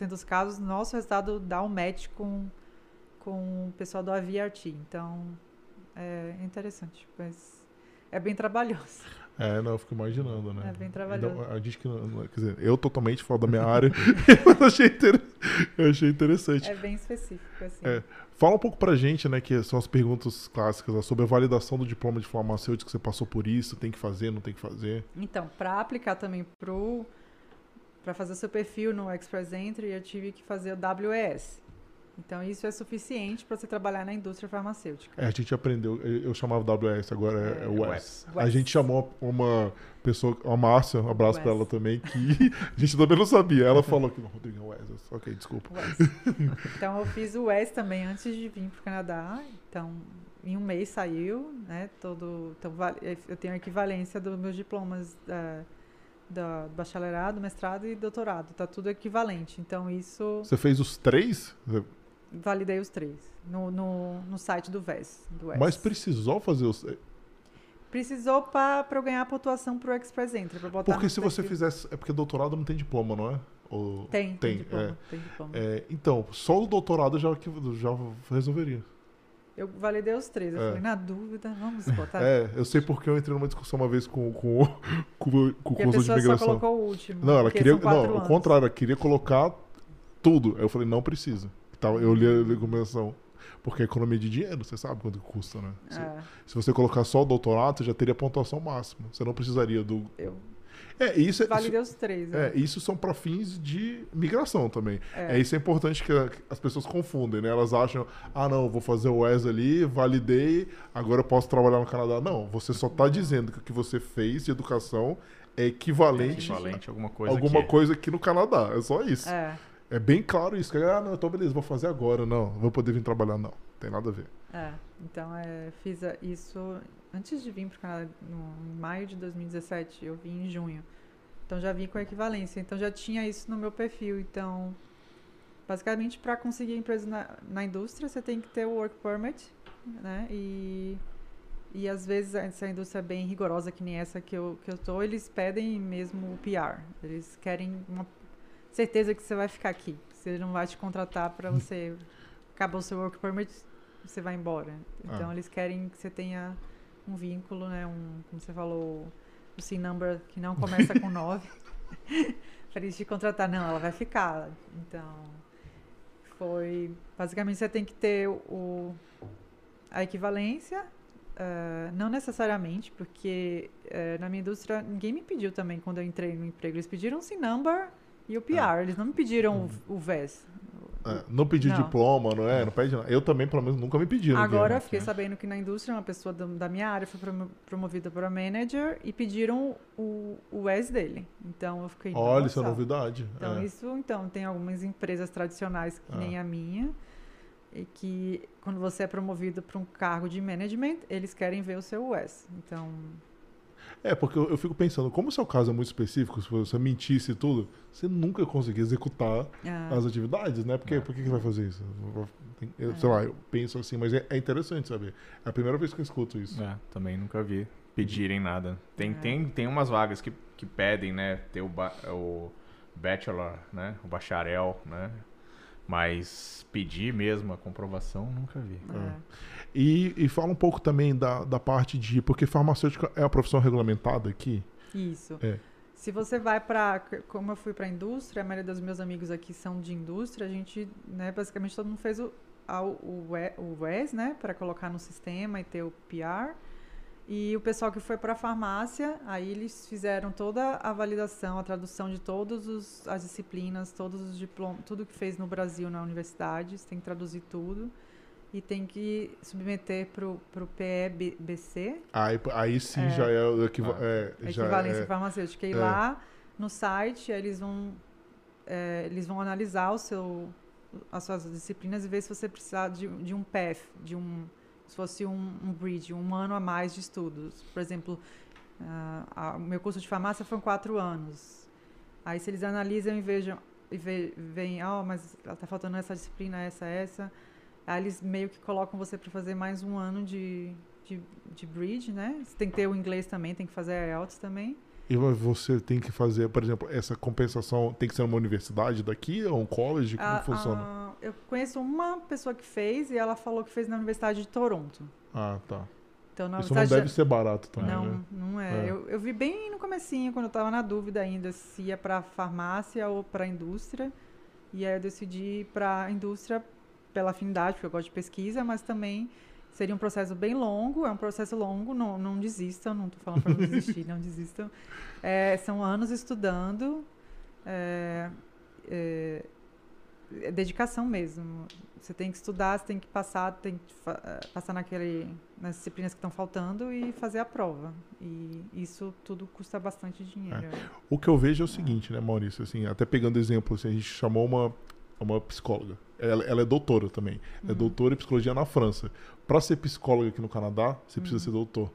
dos casos nosso resultado dá um match com, com o pessoal do AVRT. Então é interessante, mas é bem trabalhoso. É, não, eu fico imaginando, né? É bem trabalhoso. Então, a gente que não, quer dizer, eu totalmente fora da minha área, eu, achei inter... eu achei interessante. É bem específico, assim. É. Fala um pouco pra gente, né, que são as perguntas clássicas, né, sobre a validação do diploma de farmacêutico, que você passou por isso, tem que fazer, não tem que fazer. Então, para aplicar também pro para fazer seu perfil no Express Entry, eu tive que fazer o WES. Então, isso é suficiente para você trabalhar na indústria farmacêutica. É, a gente aprendeu, eu chamava WS, agora é, é, é WES. A gente chamou uma pessoa, a Márcia, um abraço para ela também, que a gente também não sabia. Ela falou que não, Rodrigo, é WES. Ok, desculpa. então, eu fiz o WES também antes de vir para o Canadá. Então, em um mês saiu, né? Todo, então, eu tenho a equivalência dos meus diplomas da, da bacharelado, mestrado e doutorado. Tá tudo equivalente. Então, isso. Você fez os três? Validei os três no, no, no site do VES, do Mas precisou fazer os. Precisou para eu ganhar a pontuação para o Express Entry. Pra botar porque se você fizesse. É porque doutorado não tem diploma, não é? Ou... Tem, tem, tem diploma. É. Tem diploma. É, então, só o doutorado já, já resolveria. Eu validei os três. Eu é. falei, na dúvida, vamos botar. É, eu sei porque eu entrei numa discussão uma vez com, com, com, com o curso de migração. Só colocou o último. Não, ela queria. Não, o contrário, ela queria colocar tudo. Eu falei, não precisa. Eu li a recomendação. Porque é economia de dinheiro, você sabe quanto custa, né? Se, é. se você colocar só o doutorado, você já teria pontuação máxima. Você não precisaria do. Eu. É, isso é. Validei os três. Né? É, isso são para fins de migração também. É. é. isso é importante que as pessoas confundem, né? Elas acham, ah, não, vou fazer o ES ali, validei, agora eu posso trabalhar no Canadá. Não, você só está dizendo que o que você fez de educação é equivalente, é equivalente a alguma coisa, alguma aqui. coisa aqui no Canadá. É só isso. É. É bem claro isso. Que, ah, não, então beleza, vou fazer agora. Não, vou poder vir trabalhar. Não, tem nada a ver. É, então é, fiz isso antes de vir para o Canadá, no, em maio de 2017. Eu vim em junho. Então já vim com equivalência. Então já tinha isso no meu perfil. Então, basicamente, para conseguir empresa na, na indústria, você tem que ter o work permit, né? E, E às vezes essa indústria é bem rigorosa, que nem essa que eu, que eu tô, eles pedem mesmo o PR. Eles querem uma certeza que você vai ficar aqui. Você não vai te contratar para Hum. você. Acabou o seu work permit, você vai embora. Então Ah. eles querem que você tenha um vínculo, né? Um, como você falou, o SIN number que não começa com 9. para eles te contratar. Não, ela vai ficar. Então, foi. Basicamente, você tem que ter o, a equivalência. ah, não necessariamente, porque eh, na minha indústria ninguém me pediu também quando eu entrei no emprego. Eles pediram o SIN number e o PR. Eles não me pediram o, o VES. É, não pedir Não. diploma, não é? Não pede nada. Eu também, pelo menos, nunca me pediram. Agora, fiquei sabendo que na indústria, uma pessoa da, minha área foi promo- promovida para manager e pediram o, o ES dele. Então, eu fiquei. Olha, isso é novidade. Então, é. isso, então, tem algumas empresas tradicionais que Ah. nem a minha, e que quando você é promovido para um cargo de management, eles querem ver o seu US. Então, É, porque eu, eu fico pensando, como o seu caso é muito específico, se você mentisse e tudo, você nunca ia conseguir executar ah, as atividades, né? Porque, É. por que, que vai fazer isso? Eu, É. Sei lá, eu penso assim, mas é, é interessante saber. É a primeira vez que eu escuto isso. É, também nunca vi pedirem nada. Tem, É. tem, tem umas vagas que, que pedem, né? Ter o, ba- o bachelor, né? O bacharel, né? Mas pedir mesmo a comprovação, nunca vi. E, e fala um pouco também da, da parte de. Porque farmacêutica é a profissão regulamentada aqui. Isso. É. Se você vai para, como eu fui para a indústria, a maioria dos meus amigos aqui são de indústria, a gente, né, basicamente todo mundo fez o, o, o WES, né, para colocar no sistema e ter o PR. E o pessoal que foi para a farmácia, aí eles fizeram toda a validação, a tradução de todas as disciplinas, todos os diplomas, tudo que fez no Brasil na universidade, você tem que traduzir tudo e tem que submeter para o PEBC, Aí, aí sim É. já é o equiva- Ah. é, a já equivalência é- farmacêutica. E é. lá no site eles vão, é, eles vão analisar o seu, as suas disciplinas e ver se você precisar de, de um PEF, de um, se fosse um, um bridge, um ano a mais de estudos. Por exemplo, ah, a- o meu curso de farmácia foi quatro anos. Aí se eles analisam e vejam e ve, veem, ó, mas está faltando essa disciplina, essa, essa. Aí eles meio que colocam você para fazer mais um ano de, de, de bridge, né? Você tem que ter o inglês também, tem que fazer a IELTS também. E você tem que fazer, por exemplo, essa compensação tem que ser numa universidade daqui ou um college? Como A- funciona? a- eu conheço uma pessoa que fez e ela falou que fez na Universidade de Toronto. Ah, tá. Então, na Isso não deve ser barato também, Não, né? não é. É. Eu, eu vi bem no comecinho, quando eu estava na dúvida ainda se ia para farmácia ou para indústria. E aí eu decidi ir para indústria pela afinidade, porque eu gosto de pesquisa, mas também seria um processo bem longo, é um processo longo, não, não desistam, não estou falando para não desistir, não desistam. É, são anos estudando, é, é, é dedicação mesmo. Você tem que estudar, você tem que passar, tem que eh, passar naquele, nas disciplinas que estão faltando e fazer a prova. E isso tudo custa bastante dinheiro. O que eu vejo é o seguinte, né, Maurício? Assim, até pegando exemplo, assim, a gente chamou uma, uma psicóloga. Ela, ela é doutora também. É Uhum. doutora em psicologia na França. Para ser psicóloga aqui no Canadá, você precisa Uhum. ser doutor.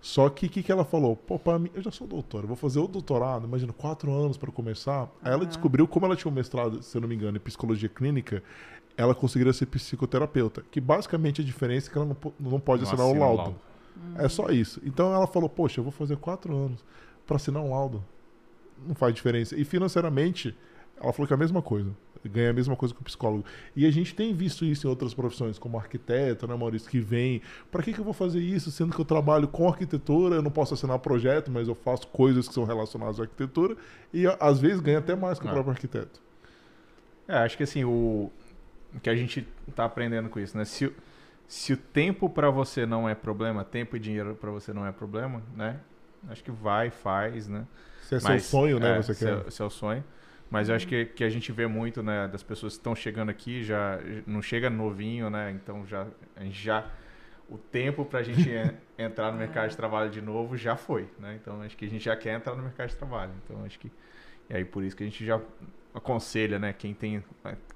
Só que o que, que ela falou? Pô, para mim, eu já sou doutora, vou fazer o doutorado, imagina, quatro anos para começar. Aí ela descobriu, como ela tinha um mestrado, se eu não me engano, em psicologia clínica, ela conseguiria ser psicoterapeuta. Que basicamente a diferença é que ela não, não pode Não assinar o assina o laudo. É só isso. Então ela falou, poxa, eu vou fazer quatro anos para assinar um laudo. Não faz diferença. E financeiramente, ela falou que é a mesma coisa. Ganha a mesma coisa que o psicólogo. E a gente tem visto isso em outras profissões, como arquiteto, né, Maurício, que vem. Para que, que eu vou fazer isso, sendo que eu trabalho com arquitetura, eu não posso assinar projeto, mas eu faço coisas que são relacionadas à arquitetura, e às vezes ganha até mais que o Ah. próprio arquiteto. É, acho que assim, o, que a gente tá aprendendo com isso, né? Se, o- se o tempo para você não é problema, tempo e dinheiro para você não é problema, né? Acho que vai, faz, né? Se é Mas, seu sonho, né? é, você se quer. É, se é o sonho. Mas eu acho que, que a gente vê muito, né, das pessoas que estão chegando aqui, já não chega novinho, né? Então já já o tempo para a gente en- entrar no mercado de trabalho de novo já foi, né? Então acho que a gente já quer entrar no mercado de trabalho. Então acho que e aí por isso que a gente já aconselha, né, quem tem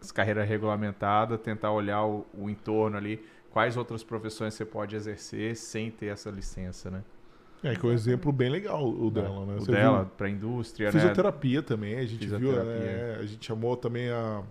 as carreiras regulamentadas, tentar olhar o, o entorno ali, quais outras profissões você pode exercer sem ter essa licença, né? É, que é um exemplo bem legal o dela, né? O Você dela viu? para a indústria, né? Fisioterapia também, a gente viu, né? A gente chamou também a.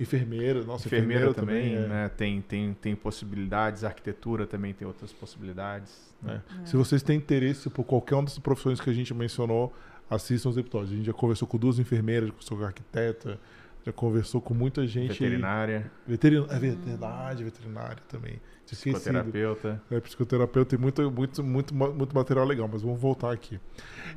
Enfermeira, nossa, enfermeira, enfermeira, também, é. né? Tem, tem, tem possibilidades, arquitetura também tem outras possibilidades. É. né? É. Se vocês têm interesse por qualquer uma dessas profissões que a gente mencionou, assistam os episódios. A gente já conversou com duas enfermeiras, com arquiteta, já conversou com muita gente. Veterinária, Veterin... É verdade, veterinária também. Tinha psicoterapeuta. É, psicoterapeuta tem muito, muito, muito, muito material legal, mas vamos voltar aqui.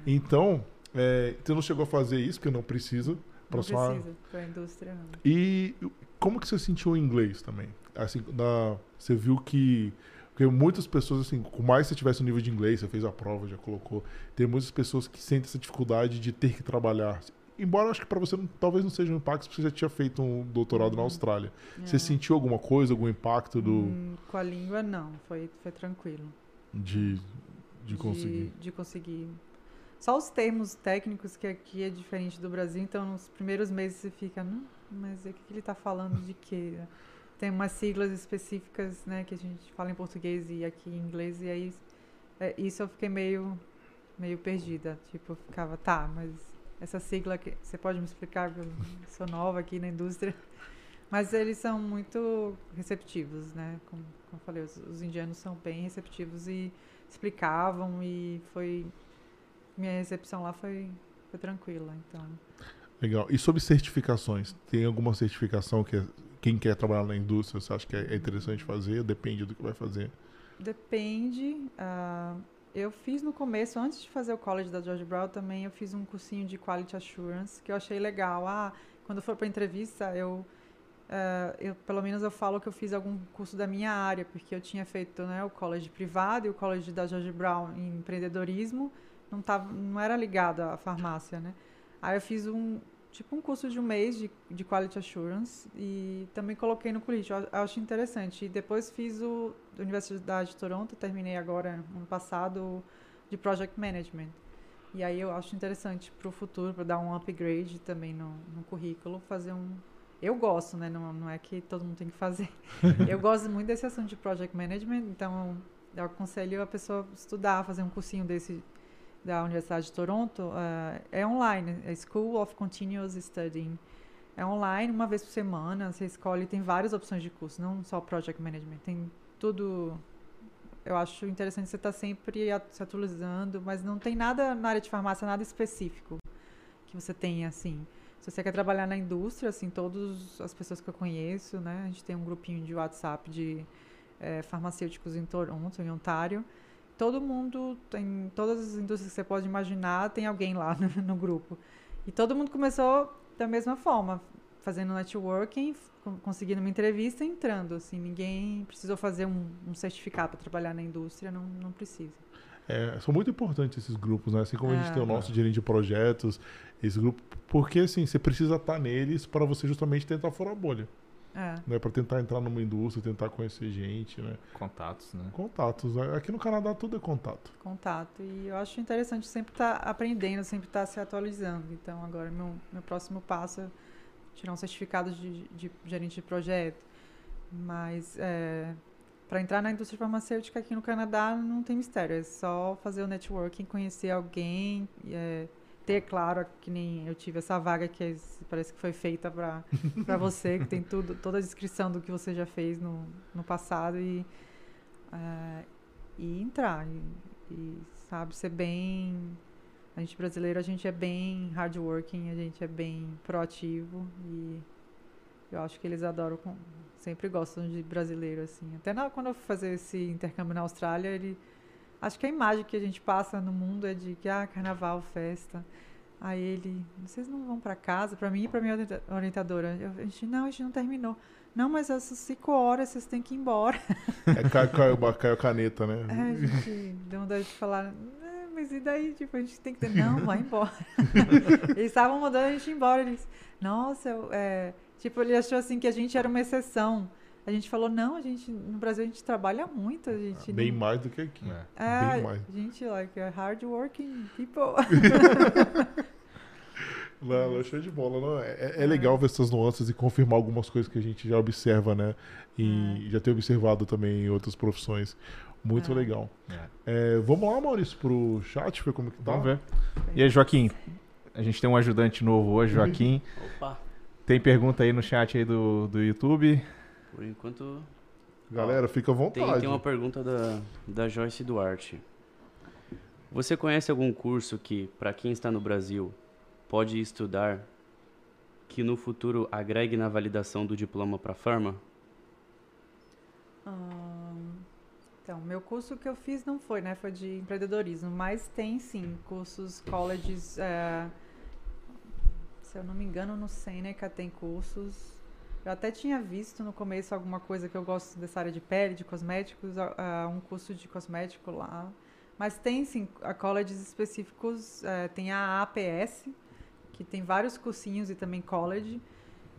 Então, é, você não chegou a fazer isso, porque não precisa. Pra Não sua... precisa, para a indústria não. E como que você sentiu o inglês também? Assim, na, você viu que porque muitas pessoas assim, com mais você tivesse um nível de inglês, você fez a prova, já colocou, tem muitas pessoas que sentem essa dificuldade de ter que trabalhar. Embora eu acho que para você não- talvez não seja um impacto, porque você já tinha feito um doutorado na Uhum. Austrália. É. Você sentiu alguma coisa, algum impacto do Hum, com a língua, não. Foi, foi tranquilo. de, de conseguir? De, conseguir. Só os termos técnicos, que aqui é diferente do Brasil, então nos primeiros meses você fica, não, mas o que, que ele está falando de quê? Tem umas siglas específicas, né, que a gente fala em português e aqui em inglês, e aí é, isso eu fiquei meio, meio perdida. Tipo, eu ficava, tá, mas essa sigla, que, você pode me explicar? Eu sou nova aqui na indústria. Mas eles são muito receptivos, né? Como, como eu falei, os, os indianos são bem receptivos e explicavam e foi minha recepção lá foi, foi tranquila, então Legal. E sobre certificações? Tem alguma certificação que é- quem quer trabalhar na indústria, você acha que é interessante fazer? Depende do que vai fazer. depende. ah, eu fiz no começo, antes de fazer o college da George Brown, também eu fiz um cursinho de quality assurance que eu achei legal. Ah, quando for para entrevista, eu, ah, eu pelo menos eu falo que eu fiz algum curso da minha área, porque eu tinha feito né, o college privado e o college da George Brown em empreendedorismo, não tava, não era ligado à farmácia, né? Aí eu fiz um tipo um curso de um mês de, de quality assurance e também coloquei no currículo. Eu acho interessante. E depois fiz o da Universidade de Toronto, terminei agora ano passado de project management. E aí eu acho interessante para o futuro, para dar um upgrade também no, no currículo, fazer um. Eu gosto, né? Não, não é que todo mundo tem que fazer. eu gosto muito desse assunto de project management, então eu aconselho a pessoa estudar, fazer um cursinho desse da Universidade de Toronto. eh, é online, é School of Continuous Studying. É online, uma vez por semana, você escolhe, tem várias opções de curso, não só project management, tem tudo. Eu acho interessante você estar sempre a- se atualizando, mas não tem nada na área de farmácia, nada específico que você tenha, assim. Se você quer trabalhar na indústria, assim, todas as pessoas que eu conheço, né? A gente tem um grupinho de WhatsApp de eh, farmacêuticos em Toronto, em Ontário. Todo mundo, tem todas as indústrias que você pode imaginar, tem alguém lá no, no grupo. E todo mundo começou da mesma forma, fazendo networking, conseguindo uma entrevista e entrando. Assim, ninguém precisou fazer um, um certificado para trabalhar na indústria, não, não precisa. É, são muito importantes esses grupos, né? Assim como a gente É. tem o nosso gerente de projetos, esse grupo, porque assim, você precisa estar neles para você justamente tentar furar a bolha, É. né? Para tentar entrar numa indústria, tentar conhecer gente, né? Contatos, né? Contatos. Aqui no Canadá tudo é contato. contato. E eu acho interessante sempre estar aprendendo, sempre estar se atualizando. Então, agora, meu, meu próximo passo é tirar um certificado de, de gerente de projeto. Mas, para entrar na indústria farmacêutica aqui no Canadá, não tem mistério. É só fazer o networking, conhecer alguém, e, é, ter, claro, que nem eu tive essa vaga que é- parece que foi feita para você, que tem tudo, toda a descrição do que você já fez no, no passado e, é, e entrar. E, e, sabe, ser bem. A gente brasileiro, a gente é bem hardworking, a gente é bem proativo e eu acho que eles adoram, com- sempre gostam de brasileiro, assim. Até na, quando eu fui fazer esse intercâmbio na Austrália, ele. Acho que a imagem que a gente passa no mundo é de que, ah, carnaval, festa. Aí ele, vocês não vão para casa? Para mim e para minha orienta- orientadora. Eu, a gente, não, a gente não terminou. Não, mas essas cinco horas vocês têm que ir embora. É caiu, caiu, caiu a caneta, né? É, a gente deu vontade de falar, "É, mas e daí? Tipo, a gente tem que ter. Não, vai embora. eles estavam mandando a gente embora. Eles, nossa, é... tipo, ele achou assim que a gente era uma exceção. A gente falou, não, a gente, no Brasil a gente trabalha muito, a gente Bem não... mais do que aqui. É. É, bem mais. a gente, like, é hard working people. Não, não, show de bola. Não. É, é- é legal ver essas nuances e confirmar algumas coisas que a gente já observa, né? E já tem observado também em outras profissões. Muito É. legal. É. É, vamos lá, Maurício, pro chat, ver como que tá. Vamos ver. E aí, Joaquim? A gente tem um ajudante novo hoje, Joaquim. Opa, Tem pergunta aí no chat aí do, do YouTube? Por enquanto, Galera, fica à tem, vontade. tem uma pergunta da, da Joyce Duarte. Você conhece algum curso que, para quem está no Brasil, pode estudar que no futuro agregue na validação do diploma para farma? Ahn, então, meu curso que eu fiz não foi, né? Foi de empreendedorismo, mas tem sim cursos, colleges. é, se eu não me engano, no Seneca tem cursos. Eu até tinha visto no começo alguma coisa que eu gosto dessa área de pele, de cosméticos, a- um curso de cosmético lá. Mas tem sim a colleges específicos, é, tem a APS, que tem vários cursinhos e também college.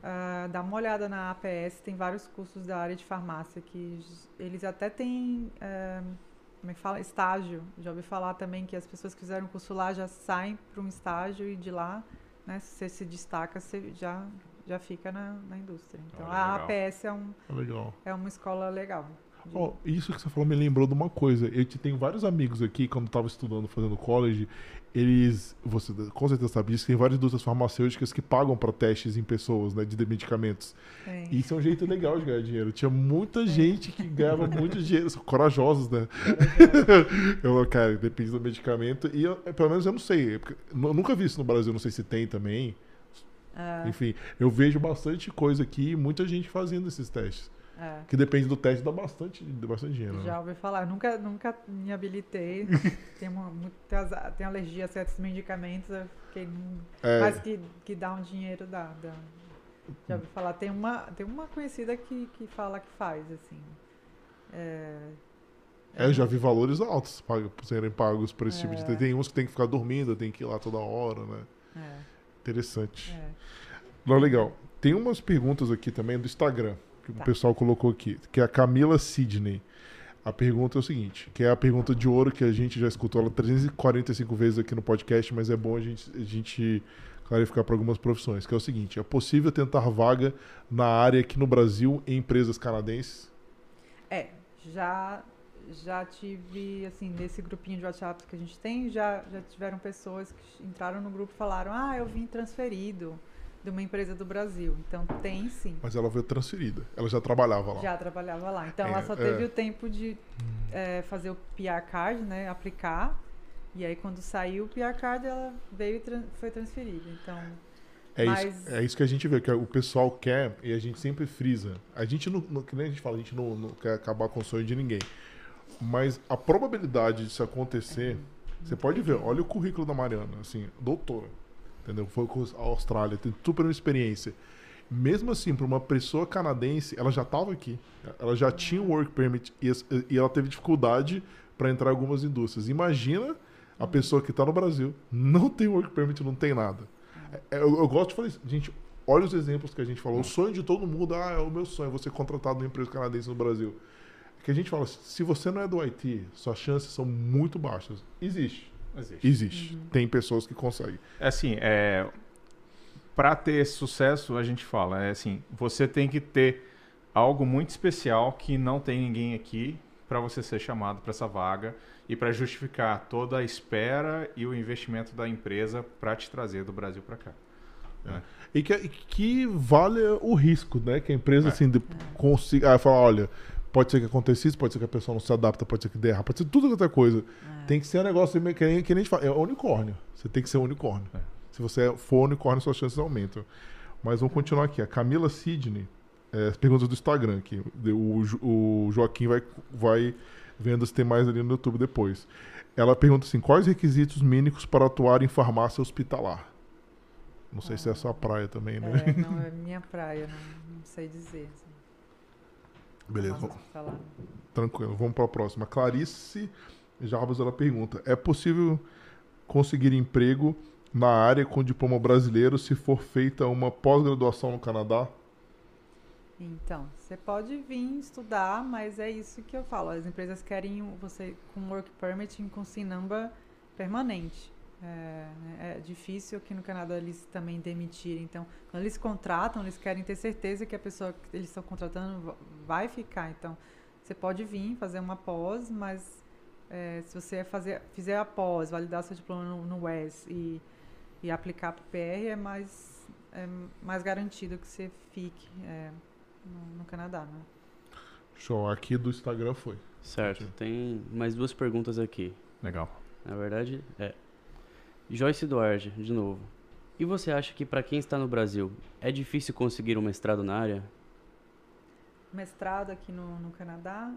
Ah, dá uma olhada na APS, tem vários cursos da área de farmácia que eles até têm, eh, como é que fala? Estágio. Já ouvi falar também que as pessoas que fizeram curso lá já saem para um estágio e de lá, né, se você se destaca, você já, já fica na, na indústria. Então, Olha, a. APS é, um, Legal. é uma escola legal. de- Ó, isso que você falou me lembrou de uma coisa. Eu te- tenho vários amigos aqui, quando eu tava estudando, fazendo college, eles. Você com certeza sabe disso, tem várias indústrias farmacêuticas que pagam para testes em pessoas, né? De medicamentos. tem. Isso é um jeito legal de ganhar dinheiro. Tinha muita gente que ganhava muito dinheiro, são corajosos, né? eu, cara, depende do medicamento. E eu, pelo menos eu não sei. porque eu nunca vi isso no Brasil, não sei se tem também. Ah, Enfim, eu vejo bastante coisa aqui muita gente fazendo esses testes. é. Que depende do teste, dá bastante, dá bastante dinheiro. né? Já ouvi falar, nunca, nunca me habilitei. tenho, uma, muitas, tenho alergia a certos medicamentos, eu fiquei. É, Mas que, que dá um dinheiro, dá. dá. Já ouvi falar. Tem uma, tem uma conhecida que, que fala que faz, assim. É, é, eu já vi valores altos pag- serem pagos por esse tipo de É. teste. Tem uns que tem que ficar dormindo, tem que ir lá toda hora, né? é, Interessante. é. Não, legal. Tem umas perguntas aqui também do Instagram, que Tá. o pessoal colocou aqui, que é a Camila Sidney. A pergunta é o seguinte, que é a pergunta de ouro que a gente já escutou ela 345 vezes aqui no podcast, mas é bom a gente, a gente clarificar para algumas profissões, que é o seguinte, é possível tentar vaga na área aqui no Brasil em empresas canadenses? É, já, já tive, assim, nesse grupinho de WhatsApp que a gente tem, já, já tiveram pessoas que entraram no grupo e falaram: Ah, eu vim transferido de uma empresa do Brasil. Então, tem sim. Mas ela veio transferida, ela já trabalhava lá. Já trabalhava lá. Então, É, ela só é. teve o tempo de é, fazer o PR card, né? Aplicar. E aí, quando saiu o PR card, ela veio e tran- foi transferida. Então, É, Mas- isso, é isso que a gente vê, que o pessoal quer e a gente sempre frisa. A gente não, não- que nem a gente fala, a gente não, não quer acabar com o sonho de ninguém. Mas a probabilidade disso acontecer, você pode ver, olha o currículo da Mariana, assim, doutora, entendeu? Foi a Austrália, tem super experiência. Mesmo assim, para uma pessoa canadense, ela já estava aqui. Ela já tinha um work permit e, e ela teve dificuldade para entrar em algumas indústrias. Imagina a pessoa que está no Brasil, não tem work permit, não tem nada. É, Eu, eu gosto de falar isso. Gente, olha os exemplos que a gente falou. O sonho de todo mundo, ah, é o meu sonho, você contratado numa empresa canadense no Brasil. Que a gente fala, se você não é do IT, suas chances são muito baixas. Existe. Existe. Existe. Tem pessoas que conseguem. É assim, é, para ter sucesso, a gente fala, é assim, você tem que ter algo muito especial que não tem ninguém aqui para você ser chamado para essa vaga e para justificar toda a espera e o investimento da empresa para te trazer do Brasil para cá. E que, e que vale o risco, né? Que a empresa, É. assim, de, consiga. Ah, falar, olha, pode ser que aconteça isso, pode ser que a pessoa não se adapta, pode ser que dê errado, pode ser tudo outra coisa. é. Tem que ser um negócio que nem, que nem a gente fala. É unicórnio. Você tem que ser um unicórnio. É. Se você for unicórnio, suas chances aumentam. Mas vamos continuar aqui. A Camila Sidney, é, as perguntas do Instagram aqui. O, Jo- o Joaquim vai, vai vendo se tem mais ali no YouTube depois. Ela pergunta assim: quais requisitos mínimos para atuar em farmácia hospitalar? Não sei se é a sua praia também, né? É, não é minha praia, não, não sei dizer. assim. Beleza, vamos- tranquilo. Vamos para a próxima. Clarice Jarbas, ela pergunta: é possível conseguir emprego na área com diploma brasileiro se for feita uma pós-graduação no Canadá? Então, você pode vir estudar, mas é isso que eu falo. As empresas querem você com work permit com SIN number permanente. É, né, é difícil aqui no Canadá eles também demitirem. Então, quando eles contratam, eles querem ter certeza que a pessoa que eles estão contratando va- vai ficar. Então, você pode vir fazer uma pós, mas é, se você fazer, fizer a pós, validar seu diploma no, no WES e, e aplicar para o PR, é mais é mais garantido que você fique é, no, no Canadá, né? Show. Aqui do Instagram foi. Certo. Tem mais duas perguntas aqui. Legal. Na verdade, é. Joyce Duarte, de novo. E você acha que para quem está no Brasil é difícil conseguir um mestrado na área? Mestrado aqui no, no Canadá.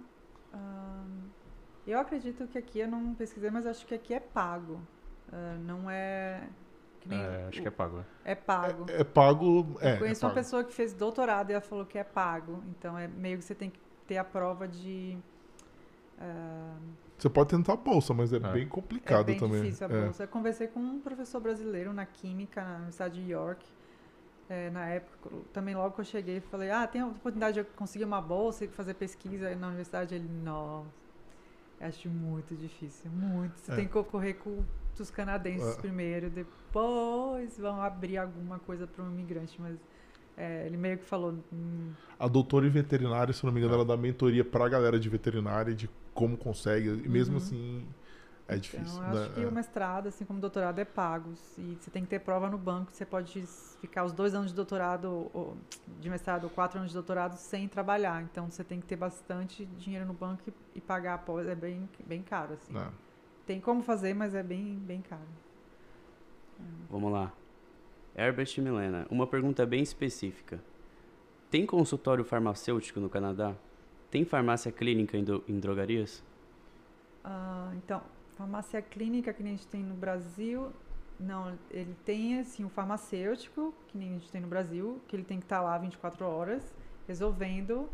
ahn, eu acredito que aqui, eu não pesquisei, mas acho que aqui é pago. Ah, não é. Que nem É, acho o- que é pago. é pago. É pago. É, Eu conheço é uma pago. pessoa que fez doutorado e ela falou que é pago. Então é meio que você tem que ter a prova de. ah, Você pode tentar a bolsa, mas é, É. bem é complicado bem também. difícil a É. bolsa. Eu conversei com um professor brasileiro na Química, na Universidade de York. É, na época, também logo que eu cheguei, falei: Ah, tem a oportunidade de eu conseguir uma bolsa e fazer pesquisa na universidade? Ele, nossa, acho muito difícil, muito. Você É. tem que concorrer com os canadenses É. primeiro, depois vão abrir alguma coisa para um imigrante. Mas é, ele meio que falou: hum, A doutora em veterinária, se não me engano, ela dá mentoria pra galera de veterinária de como consegue. E mesmo Uhum. assim, é difícil. Então, eu né? acho que É. o mestrado, assim como o doutorado, é pago. E você tem que ter prova no banco. Você pode ficar os dois anos de doutorado, ou de mestrado, ou quatro anos de doutorado sem trabalhar. Então, você tem que ter bastante dinheiro no banco e, e pagar após. É bem, bem caro, assim. É. Tem como fazer, mas é bem, bem caro. Vamos lá. Herbert Milena, uma pergunta bem específica. Tem consultório farmacêutico no Canadá? Tem farmácia clínica em, do- em drogarias? Ah, então, farmácia clínica que nem a gente tem no Brasil, não, ele tem assim o farmacêutico, que nem a gente tem no Brasil, que ele tem que estar lá 24 horas resolvendo.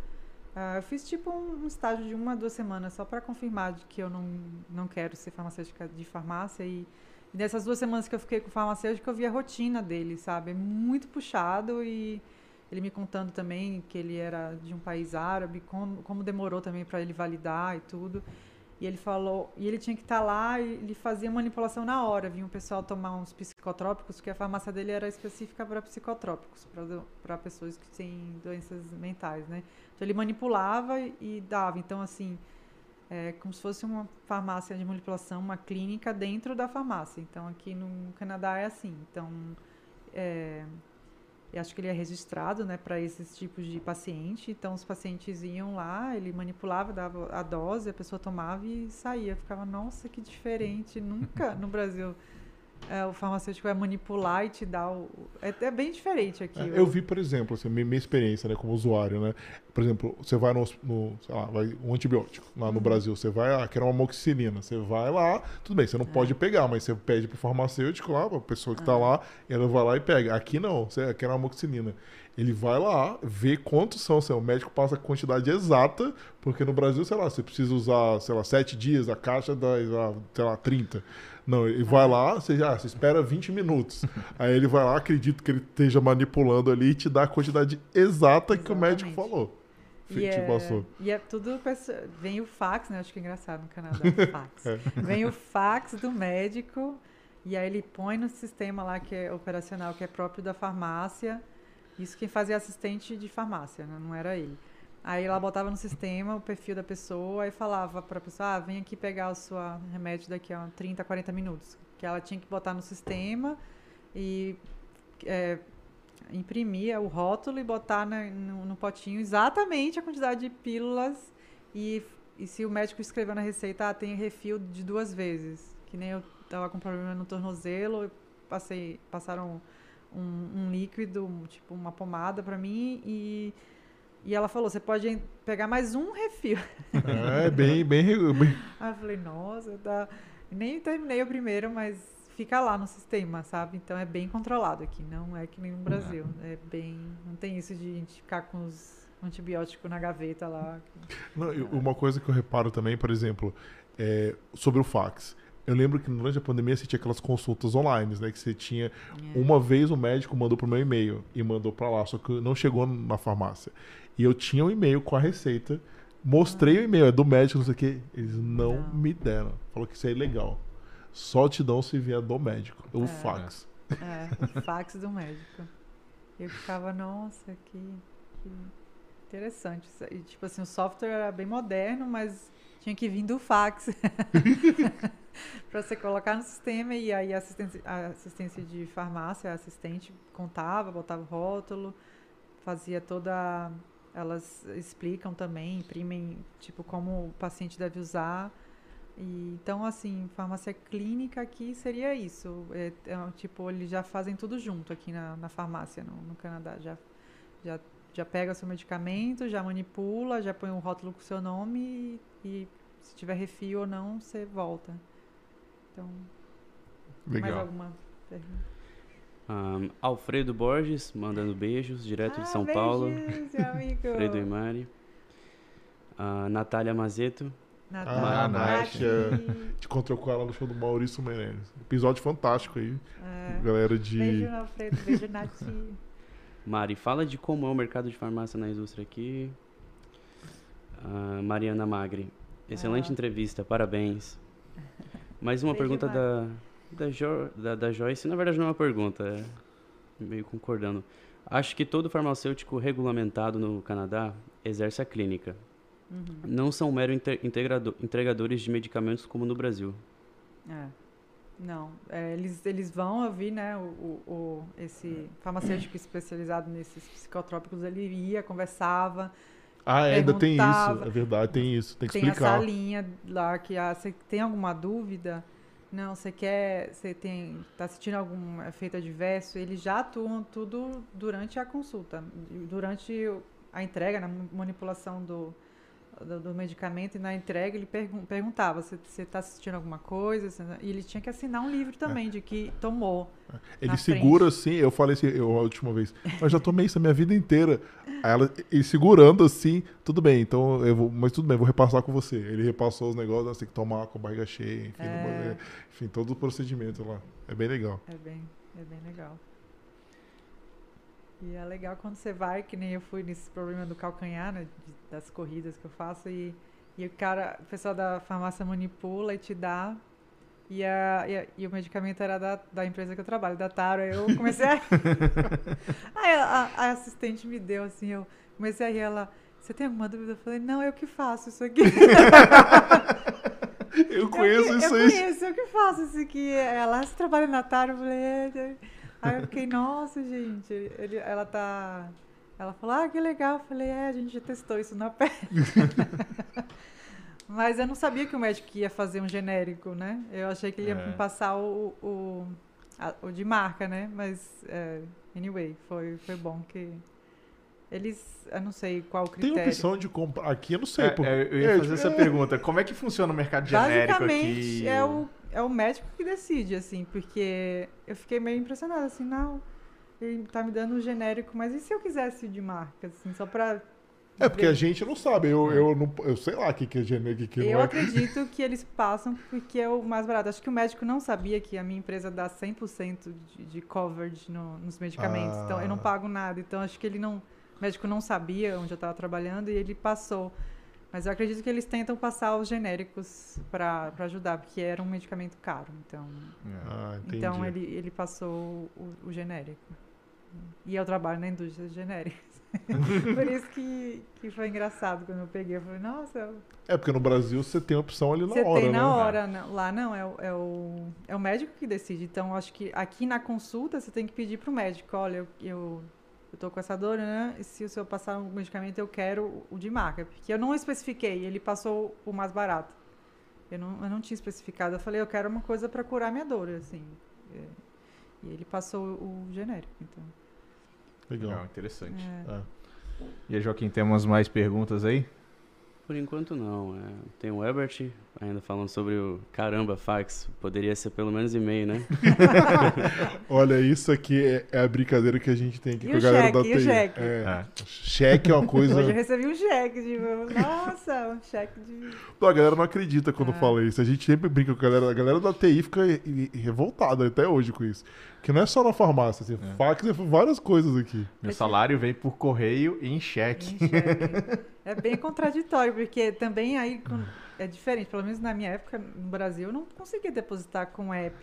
Ah, eu fiz tipo um, um estágio de uma, duas semanas só para confirmar de que eu não, não quero ser farmacêutica de farmácia e, e nessas duas semanas que eu fiquei com o farmacêutico eu vi a rotina dele, sabe? É muito puxado e ele me contando também que ele era de um país árabe, como, como demorou também para ele validar e tudo. E ele falou, e ele tinha que estar lá e ele fazia manipulação na hora. Vinha o pessoal tomar uns psicotrópicos, porque a farmácia dele era específica para psicotrópicos, para pessoas que têm doenças mentais, né? Então ele manipulava e dava. Então, assim, é como se fosse uma farmácia de manipulação, uma clínica dentro da farmácia. Então, aqui no Canadá é assim. Então, é, eu acho que ele é registrado, né, para esses tipos de paciente. Então, os pacientes iam lá, ele manipulava, dava a dose, a pessoa tomava e saía. Ficava, nossa, que diferente. Nunca no Brasil é, o farmacêutico vai manipular e te dar o. É, é bem diferente aqui. É, Eu vi, por exemplo, assim, minha, minha experiência né, como usuário, né? Por exemplo, você vai no, no sei lá, vai, um antibiótico lá no Uhum. Brasil, você vai, ah, quero uma amoxicilina, você vai lá, tudo bem, você não É. pode pegar, mas você pede pro farmacêutico lá, pra pessoa que tá lá, ela vai lá e pega. Aqui não, você quer uma amoxicilina. Ele vai lá, vê quantos são, assim, o médico passa a quantidade exata, porque no Brasil, sei lá, você precisa usar, sei lá, sete dias, a caixa dá, sei lá, 30. Não, ele vai lá, você já você espera 20 minutos. Aí ele vai lá, acredito que ele esteja manipulando ali e te dá a quantidade exata que o médico Exatamente. falou. E é, passou. e é tudo. Vem o fax, né? Acho que é engraçado no Canadá. fax. É. Vem o fax do médico e aí ele põe no sistema lá que é operacional, que é próprio da farmácia. Isso quem fazia assistente de farmácia, né? não era ele. Aí ela botava no sistema o perfil da pessoa e falava para a pessoa: ah, vem aqui pegar o seu remédio daqui a 30, 40 minutos. Que ela tinha que botar no sistema e é, imprimir o rótulo e botar no, no potinho exatamente a quantidade de pílulas. E, e se o médico escreveu na receita, ah, tem refil de duas vezes. Que nem eu tava com problema no tornozelo, passei, passaram um, um líquido, tipo uma pomada para mim e e ela falou, você pode pegar mais um refil. É, bem, bem, bem- Aí eu falei, nossa, tá... nem terminei o primeiro, mas fica lá no sistema, sabe? Então é bem controlado aqui, não é que nem no Brasil. É bem. Não tem isso de a gente ficar com os antibióticos na gaveta lá. Não, e uma coisa que eu reparo também, por exemplo, é, sobre o fax. Eu lembro que durante a pandemia você tinha aquelas consultas online, né? Que você tinha. É. Uma vez o médico mandou pro meu e-mail e mandou pra lá, só que não chegou na farmácia. E eu tinha um e-mail com a receita, mostrei o e-mail, é do médico, não sei o quê. Eles não, Não. me deram. Falou que isso é ilegal. Só te dão se vier do médico. O É. fax. É, o fax do médico. Eu ficava, nossa, que. que... Interessante. Aí, tipo assim, o software era bem moderno, mas tinha que vir do fax. para você colocar no sistema e aí a assistência, a assistência de farmácia, a assistente contava, botava o rótulo, fazia toda. Elas explicam também, imprimem, tipo, como o paciente deve usar. E, então, assim, farmácia clínica aqui seria isso. É, é, tipo, eles já fazem tudo junto aqui na, na farmácia no, no Canadá. Já, já, já pega o seu medicamento, já manipula, já põe um rótulo com o seu nome e, e se tiver refil ou não, você volta. Então, Legal. mais alguma pergunta? Um, Alfredo Borges, mandando beijos, direto de Ah, São Paulo. beijos, meu amigo. Alfredo e Mari. Ah, Natália Mazeto. Natália, Ah, é. Te encontrou com ela no show do Maurício Meirelles. Episódio fantástico aí. É. Galera de. Beijo, Alfredo. Beijo, Nath. Mari, fala de como é o mercado de farmácia na indústria aqui. Ah, Mariana Magri. Excelente Ah. entrevista, parabéns. Mais uma Beijo, pergunta da, da, jo, da, da Joyce. Na verdade, não é uma pergunta, é meio concordando. Acho que todo farmacêutico regulamentado no Canadá exerce a clínica. Uhum. Não são mero inte- integrado- entregadores de medicamentos como no Brasil. É. Não, é, eles, eles vão ouvir, né, o, o, o- esse farmacêutico especializado nesses psicotrópicos, ele ia, conversava, Ah, ainda tem isso. É verdade, tem isso. Tem que tem explicar. essa linha lá que ah, você tem alguma dúvida, não, você quer, você tem, tá sentindo algum efeito adverso, eles já atuam tudo durante a consulta, durante a entrega, na manipulação do, do, do medicamento e na entrega ele pergun perguntava se você está sentindo alguma coisa, se- e ele tinha que assinar um livro também de que tomou. Ele segura assim, eu falei assim, eu, a última vez, eu já tomei isso a minha vida inteira. Aí ela, ele segurando assim, tudo bem, então eu vou, mas tudo bem, vou repassar com você. Ele repassou os negócios, tem que tomar com a barriga cheia, enfim, É. enfim todo o procedimento lá. É bem legal. É bem, é bem legal. E é legal quando você vai, que nem eu fui nesse problema do calcanhar, né, das corridas que eu faço, e, e o cara, o pessoal da farmácia manipula e te dá, e, a, e, a- e o medicamento era da, da empresa que eu trabalho, da Taro, aí eu comecei a... aí a, a- assistente me deu, assim, eu comecei a rir, ela... Você tem alguma dúvida? Eu falei, não, eu que faço isso aqui. Eu conheço eu, que- isso eu aí. conheço, eu que faço isso aqui. Ela você trabalha na Taro, eu falei, é, é. Aí eu fiquei, nossa, gente, ele, ela tá. Ela falou, ah, que legal. Eu falei, é, a gente já testou isso na pele. Mas eu não sabia que o médico ia fazer um genérico, né? Eu achei que ele ia É. me passar o, o, a- o de marca, né? Mas, é, anyway, foi, foi bom que. Eles, eu não sei qual o Tem critério. opção de comprar. Aqui eu não sei. É, é, eu ia É, fazer essa pergunta. Como é que funciona o mercado genérico Basicamente, aqui? é o, é o médico que decide, assim, porque eu fiquei meio impressionada, assim, não, ele tá me dando um genérico, mas e se eu quisesse o de marca, assim, só pra... É porque a gente não sabe. Eu, eu, não, eu sei lá o que, que é genérico e o que Eu não é. acredito que eles passam porque é o mais barato. Acho que o médico não sabia que a minha empresa dá 100% de, de coverage no- nos medicamentos. Então, eu não Ah. pago nada. Então, acho que ele não... O médico não sabia onde eu estava trabalhando e ele passou. Mas eu acredito que eles tentam passar os genéricos para ajudar, porque era um medicamento caro. Então, É. Ah, entendi. então ele, ele passou o, o genérico. E eu trabalho na indústria de genéricos. Por isso que, que foi engraçado quando eu peguei. Eu falei, nossa, eu- É porque no Brasil você tem opção ali na você hora, tem na né? hora. não- lá não, é, o- é, o, é o médico que decide. Então, acho que aqui na consulta você tem que pedir para o médico, olha, eu, eu, eu tô com essa dor, né? E se o senhor passar um medicamento, eu quero o- o de marca. Porque eu não especifiquei, ele passou o mais barato. Eu não, eu não tinha especificado. Eu falei, eu quero uma coisa para curar minha dor, assim. É, E ele passou o genérico, então. Legal. Legal, interessante. É. É. E aí, Joaquim, temos mais perguntas aí? Por enquanto não. É, tem o Ebert ainda falando sobre o caramba fax. Poderia ser pelo menos e-mail, né? Olha, isso aqui é, é a brincadeira que a gente tem aqui E com a o galera da cheque? E o TI. cheque? É. É. Cheque é uma coisa. Hoje eu recebi um cheque, tipo, nossa, um cheque de. Pô, a galera não acredita quando É. fala isso. A gente sempre brinca com a galera. A galera da TI fica revoltada até hoje com isso. Que não é só na farmácia, assim, É. fax é várias coisas aqui. Meu salário vem por correio e em cheque. Em cheque. É bem contraditório, porque também aí é diferente. Pelo menos na minha época, no Brasil, eu não conseguia depositar com app.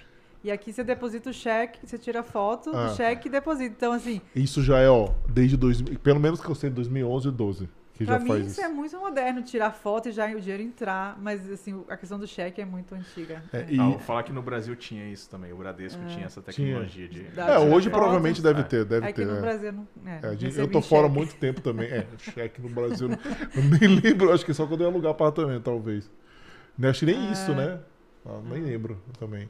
E aqui você deposita o cheque, você tira a foto do cheque e deposita. Então, assim, Isso já é, ó, desde 2000, pelo menos que eu sei, 2011 e 12, que pra já mim faz isso isso. é muito moderno, tirar foto e já o dinheiro entrar. Mas, assim, a questão do cheque é muito antiga. É, e- Ah, vou falar que no Brasil tinha isso também. O Bradesco tinha essa tecnologia de. Dá é, hoje foto. provavelmente deve É. ter, deve É que ter. no é. Brasil não. É, É, não eu tô fora há muito tempo também. É, cheque no Brasil. Eu nem lembro, acho que só quando eu ia alugar apartamento, talvez. Não acho que nem isso, né? Ah, nem lembro também.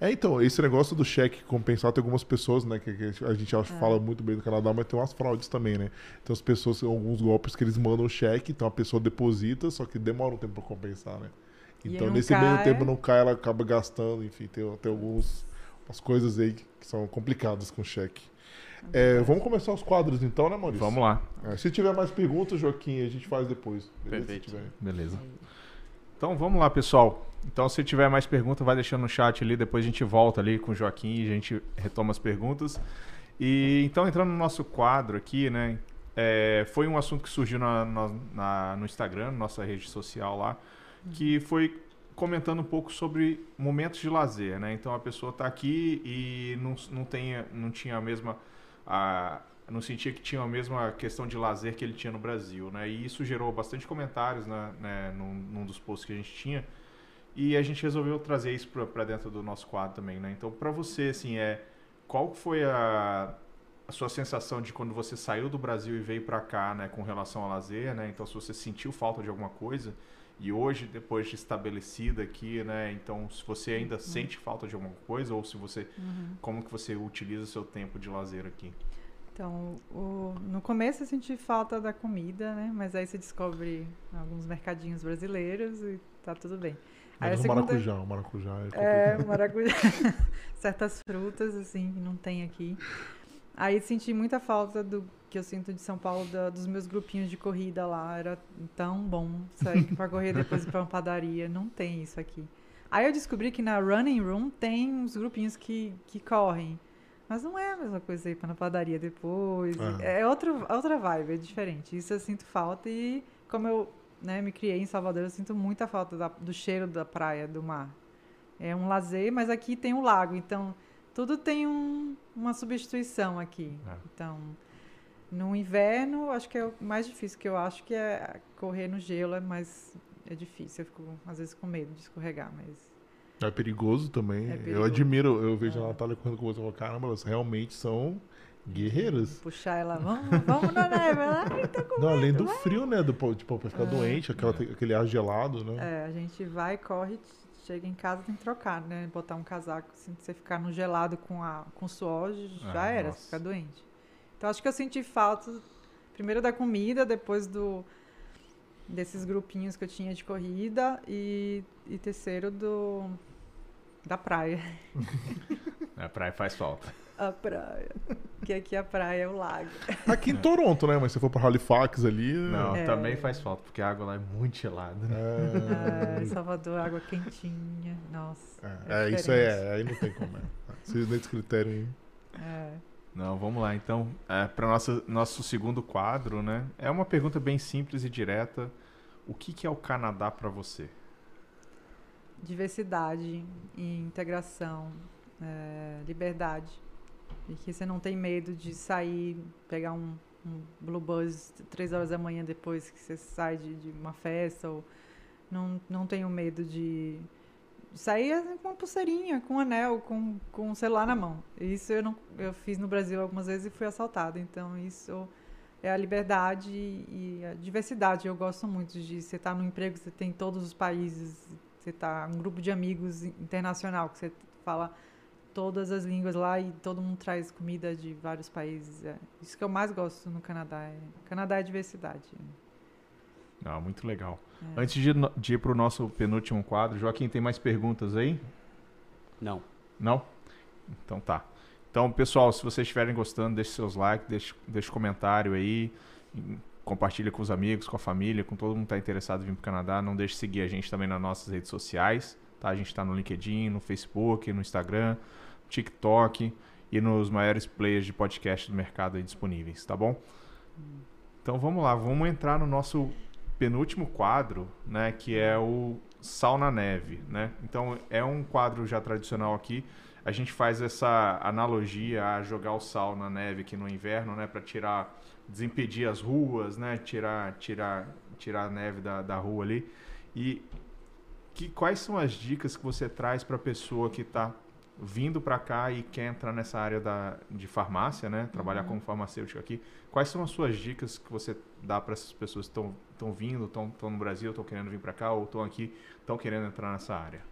É, então, esse negócio do cheque compensado, tem algumas pessoas, né, que, que a gente acha, É. fala muito bem do Canadá, mas tem umas fraudes também, né? Então as pessoas, alguns golpes que eles mandam o cheque, então a pessoa deposita, só que demora um tempo pra compensar, né? Então nesse meio cai. tempo não cai, ela acaba gastando, enfim, tem, tem alguns, umas coisas aí que, são complicadas com cheque. É, vamos começar os quadros então, né, Maurício? Vamos lá. É, se tiver mais perguntas, Joaquim, a gente faz depois. beleza? Perfeito. Se tiver. Beleza. Então vamos lá, pessoal. Então, se tiver mais perguntas, vai deixando no chat ali. Depois a gente volta ali com o Joaquim e a gente retoma as perguntas. E então, entrando no nosso quadro aqui, né? é, foi um assunto que surgiu na, na- na- no Instagram, nossa rede social lá, que foi comentando um pouco sobre momentos de lazer, né? Então a pessoa está aqui e não, não, tem, não tinha a mesma. A, não sentia que tinha a mesma questão de lazer que ele tinha no Brasil, né? E isso gerou bastante comentários né, né, num, num dos posts que a gente tinha. E a gente resolveu trazer isso para dentro do nosso quadro também, né? Então, para você, assim, é qual foi a, a sua sensação de quando você saiu do Brasil e veio para cá, né, com relação ao lazer, né? Então, se você sentiu falta de alguma coisa e hoje, depois de estabelecida aqui, né? Então, se você ainda sente falta de alguma coisa ou se você, Uhum. como que você utiliza o seu tempo de lazer aqui? Então, o- no começo eu senti falta da comida, né? Mas aí você descobre alguns mercadinhos brasileiros e tá tudo bem. Aí Menos segunda- maracujá, o maracujá é. É, maracujá. Certas frutas, assim, que não tem aqui. Aí senti muita falta do que eu sinto de São Paulo, da- dos meus grupinhos de corrida lá. Era tão bom sair pra correr depois ir pra uma padaria. Não tem isso aqui. Aí eu descobri que na Running Room tem uns grupinhos que, que correm. Mas não é a mesma coisa ir pra na padaria depois. Ah. É outro, outra vibe, é diferente. Isso eu sinto falta e como eu né, me criei em Salvador, eu sinto muita falta da- do cheiro da praia, do mar. É um lazer, mas aqui tem um lago, então tudo tem um- uma substituição aqui. É. Então, no inverno, acho que é o mais difícil, que eu acho que é correr no gelo, é mais é difícil. Eu fico às vezes com medo de escorregar, mas É perigoso também. É Eu perigoso. admiro, eu vejo É. a Natália correndo com você e falo, caramba, elas realmente são guerreiras. puxar ela, vamos, vamos na neve, ela, com Não, além do vai. frio, né? Do, tipo, pra ficar doente, aquela, aquele ar gelado, né? É, a gente vai, corre, chega em casa, tem que trocar, né? Botar um casaco, se você ficar no gelado com, a, com suor, já Ah, era, nossa. você fica doente. Então acho que eu senti falta, primeiro da comida, depois do desses grupinhos que eu tinha de corrida e, e terceiro do da praia. A praia faz falta. A praia. Que aqui a praia é o lago. Aqui em Toronto, né? Mas se for pra Halifax ali. Não, É. também faz falta, porque a água lá é muito gelada. né? É, É, Salvador, água quentinha. Nossa. é, é, isso diferente. é, aí não tem como. É. Se nesse critério aí. É. Não, vamos lá. Então, é, para nosso nosso segundo quadro, né? É uma pergunta bem simples e direta. O que, que é o Canadá para você? Diversidade e integração, é, liberdade. E que você não tem medo de sair, pegar um, um Blue Buzz três horas da manhã depois que você sai de, de uma festa. Ou não, não tenho medo de sair assim, com uma pulseirinha, com um anel, com, com um celular na mão. Isso eu, não, eu fiz no Brasil algumas vezes e fui assaltada. Então isso é a liberdade e a diversidade. Eu gosto muito de você estar no emprego, você tem todos os países, você tá um grupo de amigos internacional que você fala todas as línguas lá e todo mundo traz comida de vários países. É isso que eu mais gosto no Canadá. É, Canadá é diversidade. Ah, muito legal. É. Antes de, de ir para o nosso penúltimo quadro, Joaquim, tem mais perguntas aí? Não. Não? Então tá. Então, pessoal, se vocês estiverem gostando, deixe seus likes, deixe, deixe comentário aí, e compartilha com os amigos, com a família, com todo mundo que está interessado em vir para o Canadá. Não deixe de seguir a gente também nas nossas redes sociais, tá? A gente está no LinkedIn, no Facebook, no Instagram, TikTok e nos maiores players de podcast do mercado disponíveis, tá bom? Então vamos lá, vamos entrar no nosso penúltimo quadro, né, que é o Sal na Neve, né? Então é um quadro já tradicional aqui. a gente faz essa analogia a jogar o sal na neve aqui no inverno, né, para tirar, desimpedir as ruas, né, tirar, tirar, tirar a neve da, da rua ali. E que, quais são as dicas que você traz para a pessoa que está vindo para cá e quer entrar nessa área da, de farmácia, né, trabalhar uhum. como farmacêutico aqui? Quais são as suas dicas que você dá para essas pessoas que estão vindo, estão no Brasil, estão querendo vir para cá ou estão aqui, estão querendo entrar nessa área?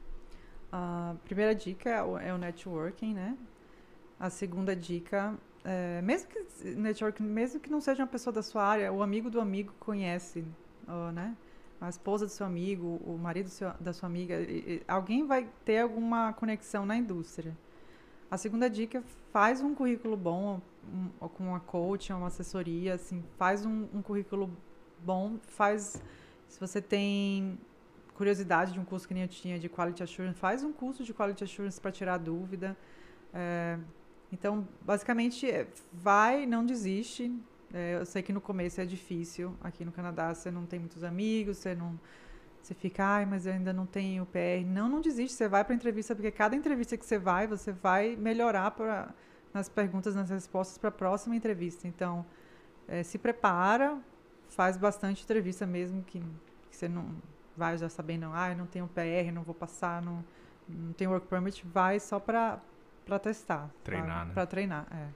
A primeira dica é o, é o networking, né? A segunda dica, é, mesmo que networking, mesmo que não seja uma pessoa da sua área, o amigo do amigo conhece, né? A esposa do seu amigo, o marido seu, da sua amiga, e, e, alguém vai ter alguma conexão na indústria. A segunda dica, faz um currículo bom, com uma coach, uma assessoria, assim, faz um, um currículo bom, faz se você tem curiosidade de um curso que nem eu tinha de Quality Assurance, faz um curso de Quality Assurance para tirar dúvida. É, então, basicamente, é, vai, não desiste. É, eu sei que no começo é difícil. Aqui no Canadá você não tem muitos amigos, você não. Você fica, ai, mas eu ainda não tenho PR. Não, não desiste. Você vai para entrevista, porque cada entrevista que você vai, você vai melhorar pra, nas perguntas, nas respostas para a próxima entrevista. Então, é, se prepara, faz bastante entrevista mesmo que, que você não vai já sabendo, ah, eu não tenho PR, não vou passar, não, não tenho work permit, vai só para para testar. Treinar, pra, né? Para treinar, é.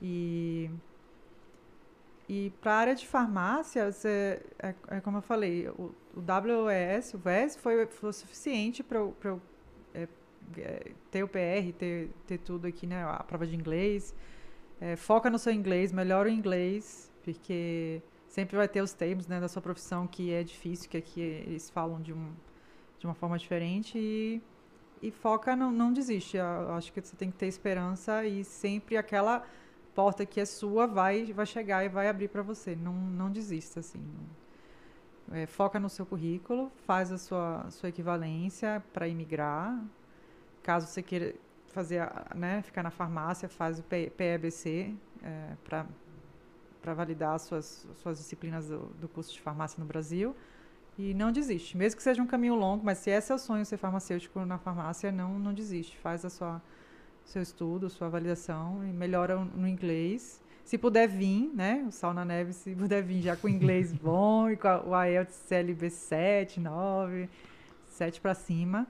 E e para a área de farmácia, você, é, é, como eu falei, o, o WES, o VES, foi, foi suficiente para eu, eu é, é, ter o PR, ter, ter tudo aqui, né? A prova de inglês. É, foca no seu inglês, melhora o inglês, porque sempre vai ter os termos né, da sua profissão que é difícil, que aqui eles falam de, um, de uma forma diferente e, e foca, não, não desiste. Eu acho que você tem que ter esperança e sempre aquela porta que é sua vai, vai chegar e vai abrir para você. Não, não desista, assim. É, foca no seu currículo, faz a sua, sua equivalência para imigrar. Caso você queira fazer, né, ficar na farmácia, faz o PEBC é, para validar suas, suas disciplinas do, do, curso de farmácia no Brasil. E não desiste. Mesmo que seja um caminho longo, mas se é seu sonho ser farmacêutico na farmácia, não, não desiste. Faz a sua seu estudo, sua validação e melhora no inglês. Se puder vir, né? O Sal na Neve, se puder vir já com inglês bom e com a, o IELTS CLB 7, 9, 7 para cima,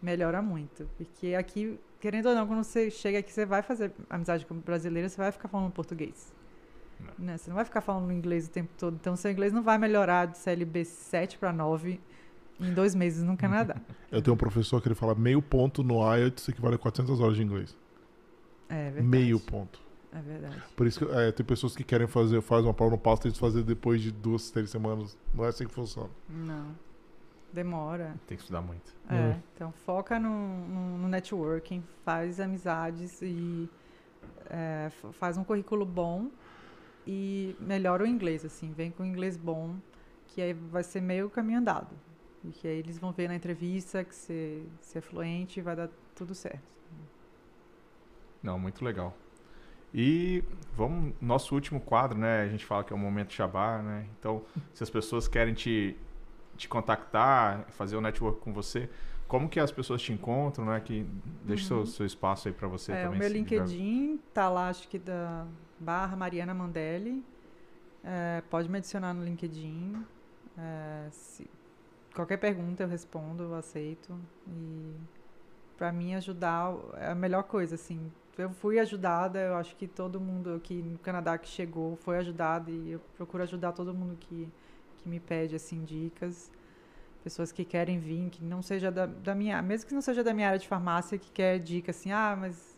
melhora muito. Porque aqui, querendo ou não, quando você chega aqui, você vai fazer amizade com brasileira, você vai ficar falando português. Né? Você não vai ficar falando inglês o tempo todo. Então, seu inglês não vai melhorar de CLB 7 para 9 em dois meses no Canadá. Eu tenho um professor que ele fala meio ponto no IELTS equivale a 400 horas de inglês. É verdade. Meio ponto. É verdade. Por isso que é, tem pessoas que querem fazer, faz uma prova no passo, tem que fazer depois de duas, três semanas. Não é assim que funciona. Não. Demora. Tem que estudar muito. É, é. então foca no, no, no, networking, faz amizades e é, faz um currículo bom e melhora o inglês, assim, vem com inglês bom, que aí vai ser meio caminho andado. E que aí eles vão ver na entrevista que você, você é fluente e vai dar tudo certo. Não, muito legal. E vamos, nosso último quadro, né? A gente fala que é o momento Shabá, né? Então, se as pessoas querem te, te contactar, fazer o um network com você, como que as pessoas te encontram, né? Que deixa uhum. seu, seu espaço aí para você é, também. O meu LinkedIn tá lá, acho que da barra Mariana Mandelli. É, pode me adicionar no LinkedIn. É, se, qualquer pergunta eu respondo, eu aceito. E para mim ajudar é a melhor coisa, assim. Eu fui ajudada, eu acho que todo mundo aqui no Canadá que chegou foi ajudado e eu procuro ajudar todo mundo que, que me pede assim dicas. Pessoas que querem vir, que não seja da, da minha, mesmo que não seja da minha área de farmácia, que quer dica assim, ah, mas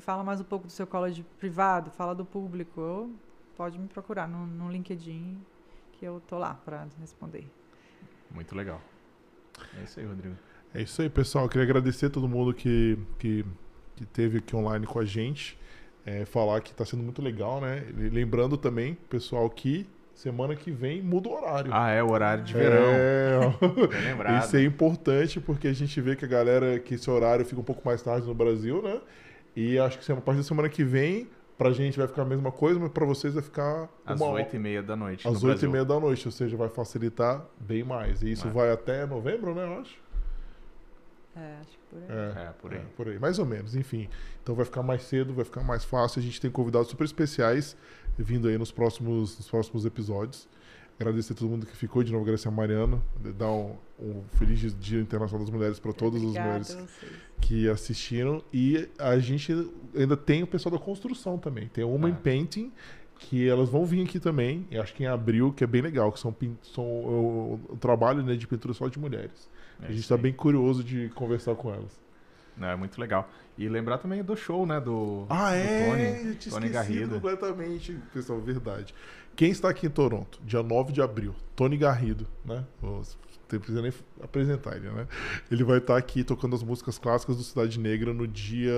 fala mais um pouco do seu college privado, fala do público, ou pode me procurar no, no LinkedIn, que eu tô lá para responder. Muito legal. É isso aí, Rodrigo. É isso aí, pessoal. Eu queria agradecer a todo mundo que, que, que teve aqui online com a gente. É, falar que está sendo muito legal, né? lembrando também, pessoal, que semana que vem muda o horário. Ah, é o horário de verão. É, lembrado. Isso é importante porque a gente vê que a galera, que esse horário fica um pouco mais tarde no Brasil, né? E acho que a partir da semana que vem, pra gente vai ficar a mesma coisa, mas pra vocês vai ficar. Às oito e meia da noite. Às oito e meia da noite, ou seja, vai facilitar bem mais. E isso vai, vai até novembro, né, eu acho? É, acho que por aí. É, É, por aí. por aí. Mais ou menos, enfim. Então vai ficar mais cedo, vai ficar mais fácil. A gente tem convidados super especiais vindo aí nos próximos, nos próximos episódios. Agradecer a todo mundo que ficou, de novo agradecer a Mariana, dar um, um feliz Dia Internacional das Mulheres para todas as Obrigada mulheres a vocês. que assistiram. E a gente ainda tem o pessoal da construção também. Tem uma Ah. em painting que elas vão vir aqui também. E acho que em abril, que é bem legal, que são, são o, o trabalho né, de pintura só de mulheres. É a gente está bem curioso de conversar com elas. Não, é muito legal. E lembrar também do show, né? Do, Ah, do é? Tony, eu tinha Tony Garrido. completamente, pessoal, verdade. Quem está aqui em Toronto, dia 9 de abril, Tony Garrido, né? Não precisa nem apresentar ele, né? Ele vai estar aqui tocando as músicas clássicas do Cidade Negra no dia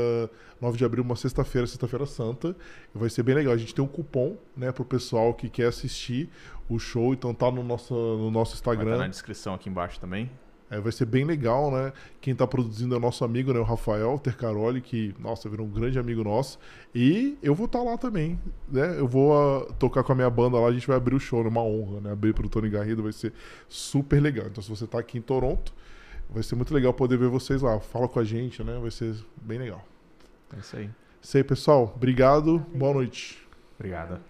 9 de abril, uma sexta-feira, sexta-feira santa. Vai ser bem legal. A gente tem um cupom, né, pro pessoal que quer assistir o show, então tá no nosso, no nosso Vai estar Instagram. na descrição aqui embaixo também. É, vai ser bem legal, né? Quem tá produzindo é o nosso amigo, né? O Rafael Tercaroli, que, nossa, virou um grande amigo nosso. E eu vou estar lá também, né? Eu vou ah, tocar com a minha banda lá, a gente vai abrir o show, é uma honra, né? Abrir pro Tony Garrido vai ser super legal. Então, se você tá aqui em Toronto, vai ser muito legal poder ver vocês lá. Fala com a gente, né? Vai ser bem legal. É isso aí. Isso aí, pessoal. Obrigado. Boa noite. Obrigada.